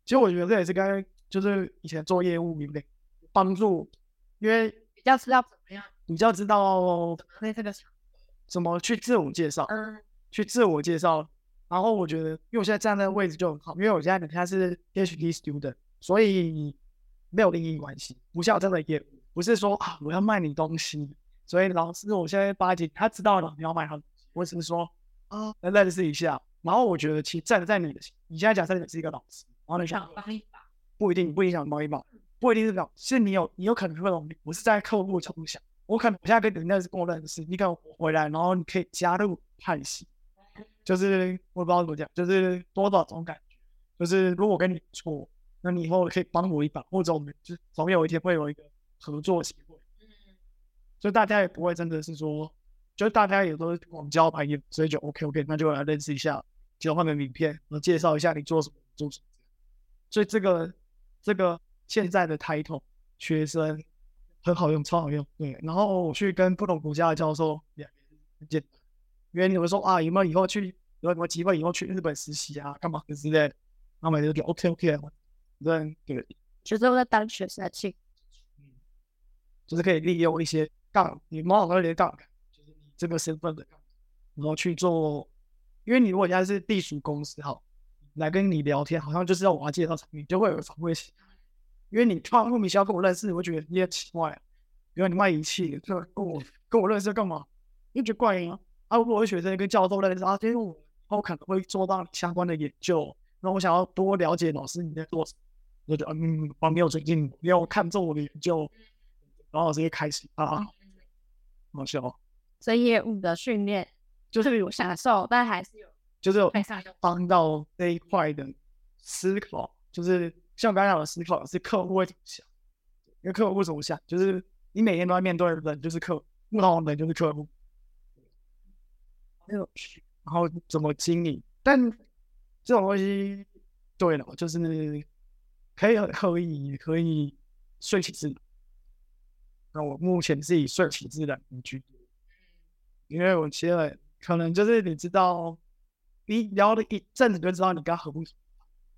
其实我觉得这也是刚刚就是以前做业务有点帮助，因为比较知道怎么样你就要知道在这个场，怎么去自我介绍，嗯，去自我介绍。然后我觉得，因为我现在站在的位置就很好，因为我现在等下是 PhD student，所以没有利益关系，不像真的业务，不是说啊我要卖你东西，所以老师我现在八级，他知道了你要卖他，我只是说啊来认识一下。然后我觉得其实站在你的，你现在假设你是一个老师，然后你想想帮一把，不一定不一定想帮一把，不一定是老，是你有你有可能会容易，我是在客户层想，我可能我现在跟你认识跟我认识，你可能回来，然后你可以加入派系，就是我不知道怎么讲，就是多少种感觉，就是如果我跟你不错，那你以后可以帮我一把，或者我们就是总有一天会有一个合作机会，嗯，所以大家也不会真的是说，就是大家也都是广交朋友，所以就 OK OK，那就来认识一下，交换个名片，然后介绍一下你做什么做什么。所以这个这个现在的 title 学生很好用，超好用。对，然后我去跟不同国家的教授也很简单，因为你们说啊，有没有以后去有没有机会以后去日本实习啊，干嘛的之类的，然后每次就 OK OK，对对，就是我在当学生去，嗯，就是可以利用一些杠，你某种程度的杠杆，就是你这个身份的杠杆，然后去做。因为你如果现在是隶属公司哈，来跟你聊天，好像就是要我要介绍产品，就会有防卫心。因为你突然莫名其妙跟我认识，我会觉得你也奇怪、啊。比如你卖仪器，就跟我跟我认识干嘛？你觉得怪吗？啊，如果我是学生跟教授认识啊，因为我以后可能会做到相关的研究，那我想要多了解老师你在做什么，我就嗯，我没有最近没有看中我的研究，然后老师就开始啊，好笑哦，所以业务的训练就是有享受，但还是有就是有。帮到这一块的思考，就是像我刚才讲的思考是客户会怎么想，因为客户会怎么想，就是你每天都在面对的人就是客户，不同的人就是客户，很有趣。然后怎么经营，但这种东西对了，就是可以很刻意，可以顺其自然。那我目前是以顺其自然居多，因为我觉得可能就是你知道，你聊了一阵子就知道你跟他合不，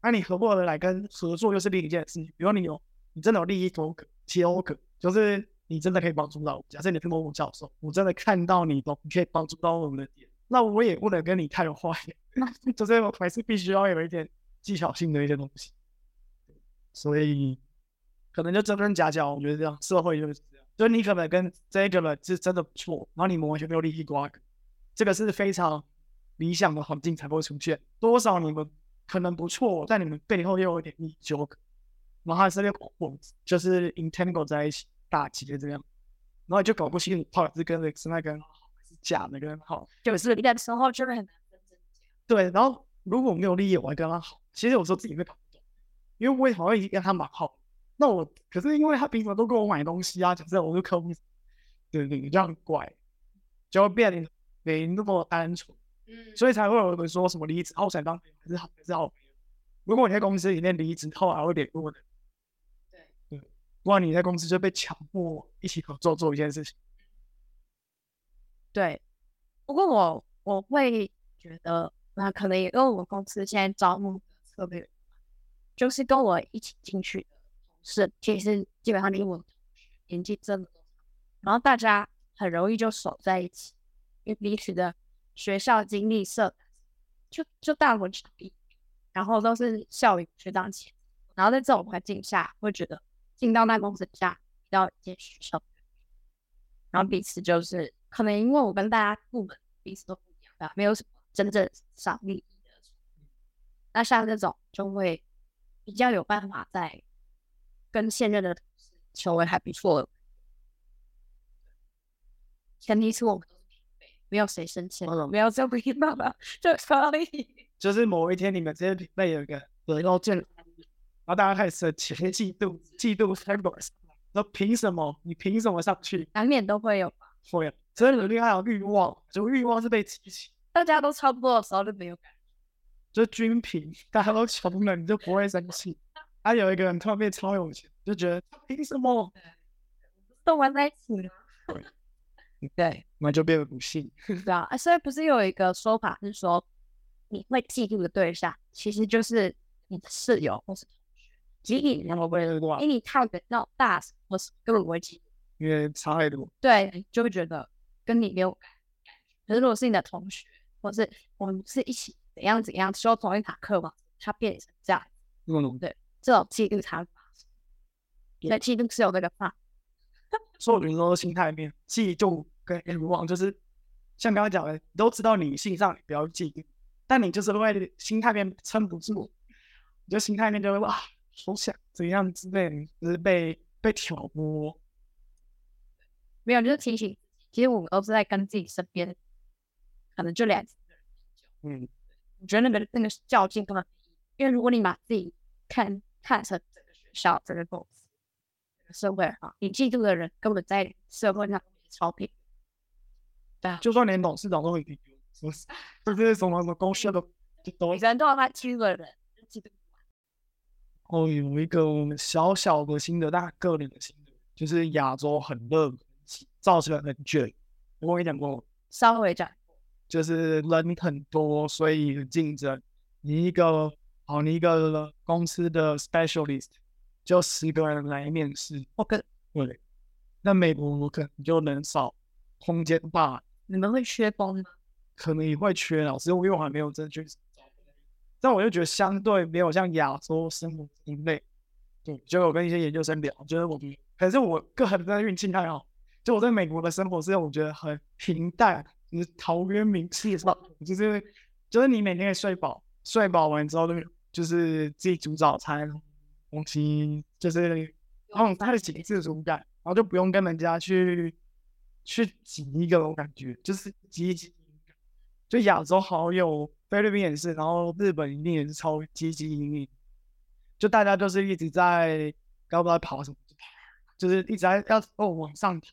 那你合不合得来跟合作又是另一件事情。比如你有你真的有利益纠葛、纠葛，就是你真的可以帮助到我。假设你是某某教授，我真的看到你都可以帮助到我们的点，那我也不能跟你太坏，*laughs* 就是我还是必须要有一点技巧性的一些东西。所以可能就真真假假，我觉得这样社会就是。所以你可能跟这个人是真的不错，然后你们完全没有利益瓜葛，这个是非常理想的环境才会出现。多少你们可能不错，但你们背后又有一点利益纠葛，然后还是那混，就是 entangle 在一起打击的这样，然后就搞不清楚到底是跟是那个好还是假的跟好。就是你的时候就会很难分真假。对，然后如果没有利益，我还跟他好，其实有时候自己会搞不懂，因为我也好像已经跟他蛮好。那我可是因为他平常都给我买东西啊，假设我是客户，对对，这样怪，就会变得没那么单纯，嗯，所以才会有人说什么离职后才当朋友还是好还是好朋友。如果你在公司里面离职后还会联络的，对对，不然你在公司就被强迫一起合作做一件事情。对，不过我我会觉得，那可能也因为我们公司现在招募的策略，就是跟我一起进去的。同事，其实基本上因为我年纪真的然后大家很容易就守在一起，因为彼此的学校经历、社就就大同小异，然后都是校友学长姐，然后在这种环境下，会觉得进到那公司下要一间学校，然后彼此就是可能因为我跟大家部门彼此都不一样，没有什么真正上利益的，那像这种就会比较有办法在。跟现任的同事成为还不错的，前提是我们都，没有谁生气，没有这么一棒的就可以。就是某一天你们这些平辈有一个得到见，然后大家开始前 *laughs* 嫉妒、嫉妒、羡慕，那凭什么？你凭什么上去？难免都会有吧？会啊，真的厉害有欲望，就欲望是被激起。大家都差不多的时候就没有感觉，就均平，*laughs* 大家都穷了，你就不会生气。还有一个人突然变超有钱，就觉得凭什么？都玩在一起了。对，那就变得不幸。*laughs* 对啊，所以不是有一个说法是说，你会嫉妒的对象其实就是你的室友或是同学。其实你我不会因为你看的那种大，或是根本不会嫉妒，因为差太多。对，就会觉得跟你没有感觉。可是如果是你的同学，或是我们是一起怎样怎样修同一堂课嘛，他变成这样，嗯，对。这种嫉妒才发生，因为嫉妒是有这个发。所以很多心态面，嫉妒跟欲望就是像刚刚讲的，你都知道你性上不要嫉妒，但你就是会心态面撑不住，你就心态面就会哇，好想怎样之类，就是被被挑拨。没有，就是提醒，其实我们都是在跟自己身边，可能就两个人。嗯，我觉得那个那个较劲根本，因为如果你把自己看。看成整个学校、整个公司、社会啊，你嫉妒的人根本在社会上超平。对啊，就算连董事长都会嫉妒，是不是？这是什么什么公司的？每个人都要他嫉妒的人，嫉妒哦，有一个我们小小的心得，大个人的心得，就是亚洲很热，造成很卷。我跟你讲过，稍微讲过，就是人很多，所以很竞争。你一个。好，你一个公司的 specialist 就十个人来面试，OK，对。那美国可能就人少，空间大。你们会缺工吗？可能也会缺，老师，因为我还没有真去。但我就觉得相对没有像亚洲生活很累。对，就我跟一些研究生聊，觉得我，可是我个人的运气太好，就我在美国的生活是让我觉得很平淡，就是陶渊明式吧？就是就是你每天睡饱，睡饱完之后就。就是自己煮早餐，东西就是那种他的几自主感，然后就不用跟人家去去挤一个，我感觉就是挤一挤。就亚洲好友，菲律宾也是，然后日本一定也是超积极营营，就大家就是一直在搞不知道跑什么，就是一直在要哦往上跳，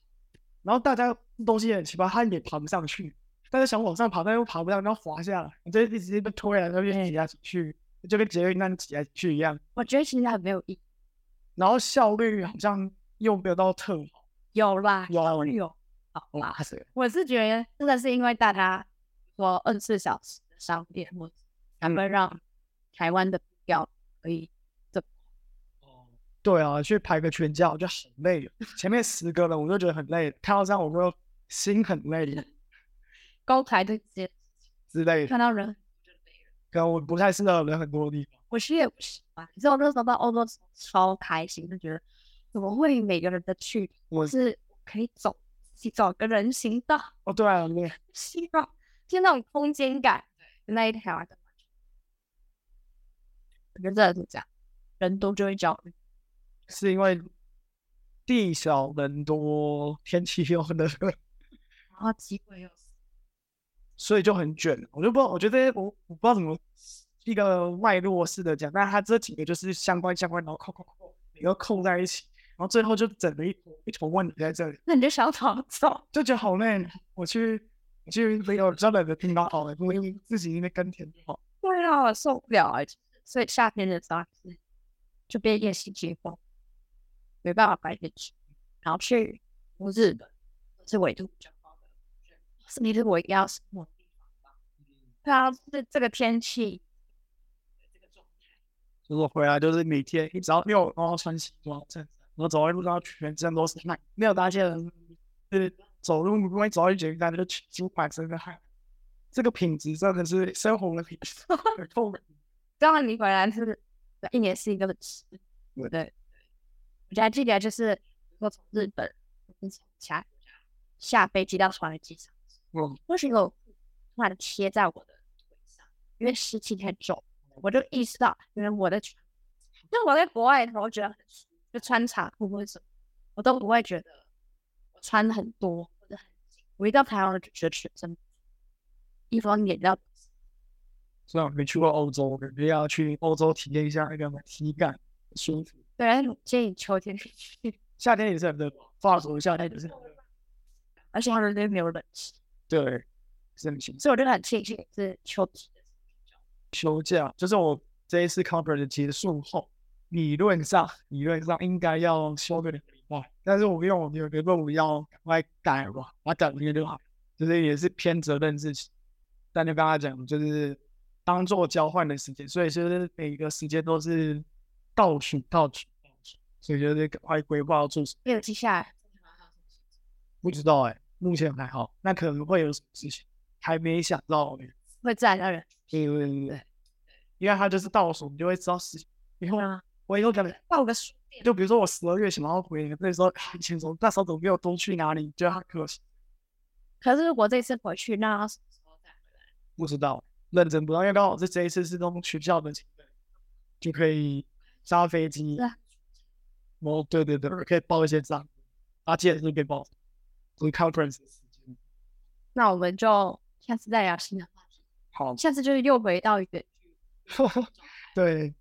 然后大家东西也很奇葩，他也爬不上去，大家想往上爬，但又爬不上，然后滑下来，就一直被推来推去，压下去。就跟捷运站挤来挤去一样，我觉得其实很没有意义。然后效率好像又没有到特好。有啦，有啊有。好啦，哇塞，我是觉得真的是因为大家说二十四小时的商店，我才会让台湾的票可以这哦，对啊，去排个全家我就很累了，前面十个人我就觉得很累，看到这样我就心很累 *laughs* 高台的街之类的。看到人，可能我不太适合人很多的地方。我其实也不喜欢。你知道我那时候到欧洲超开心，就觉得怎么会每个人的去我是可以走，自己走个人行道，哦，对啊，对，希望就那种空间感，那一条的。我觉得真的是这样，人多就会焦虑。是因为地小人多，天气又热，然后机会又少，所以就很卷。我就不知道，我觉得我我不知道怎么一个脉络式的讲，但是它这几个就是相关相关，然后扣扣扣，每个扣在一起，然后最后就整了一坨一坨问题在这里，那你就想逃走。就觉得好累。我去我去没有专门的听到好了，因为自己那边耕田就好。对啊，我受不了啊！所以夏天的时候是就变夜袭节风，没办法白天去，然后去日本是纬度比较是你是我要生活的地方吧？对啊，这这个天气，这个状态，如果回来就是每天只要遛，然后穿西装衬衫，然后走在路上全身都是汗，没有发现是走路不会走到捷运站就出满身的汗，这个品质真的是生活的品质，很痛苦。*laughs* 刚好你回来是一年是一个很湿，对。对，我还记得就是我从日本从其他下飞机到船的机场，嗯，为什么有突然贴在我的腿上？因为湿气太重，我就意识到因为我的船，就我在国外的时候，我觉得很舒服就穿长裤或者什么，我都不会觉得我穿很多或者很紧，我一到台湾我就觉得全身衣服黏到。虽然我没去过欧洲，感觉要去欧洲体验一下那个体感舒服。对，建议秋天去，夏天也是很热，法国夏天也是很热，而且它那边没有冷气，对，是很幸所以我就很庆幸是秋季的休假，就是我这一次 conference 结束后，理论上理论上应该要休个两个礼拜，但是我因为我有个任务要赶快改吧，我等一个就好，就是也是偏责任事情，但就跟他讲就是。当做交换的时间，所以就是每个时间都是倒数、倒数、倒数，所以就是赶快规划做什么。没有记下来，不知道哎，目前还好。那可能会有什么事情，还没想到。会自然而然，对对对，因为他就是倒数，你就会知道事情。以后啊，我以后可能报个数，就比如说我十二月想要回，那时候很轻松，那时候怎么没有多去哪里？觉得很可惜。可是如果这次回去，那什么时候再回来？不知道。认真不到，因为刚好是这一次是从学校的行程，就可以搭飞机。哦，对对对，可以报一些账，啊，记得是可以报。是 conference 的时间。那我们就下次再聊新的话题。好，下次就是又回到远距 *laughs* 对。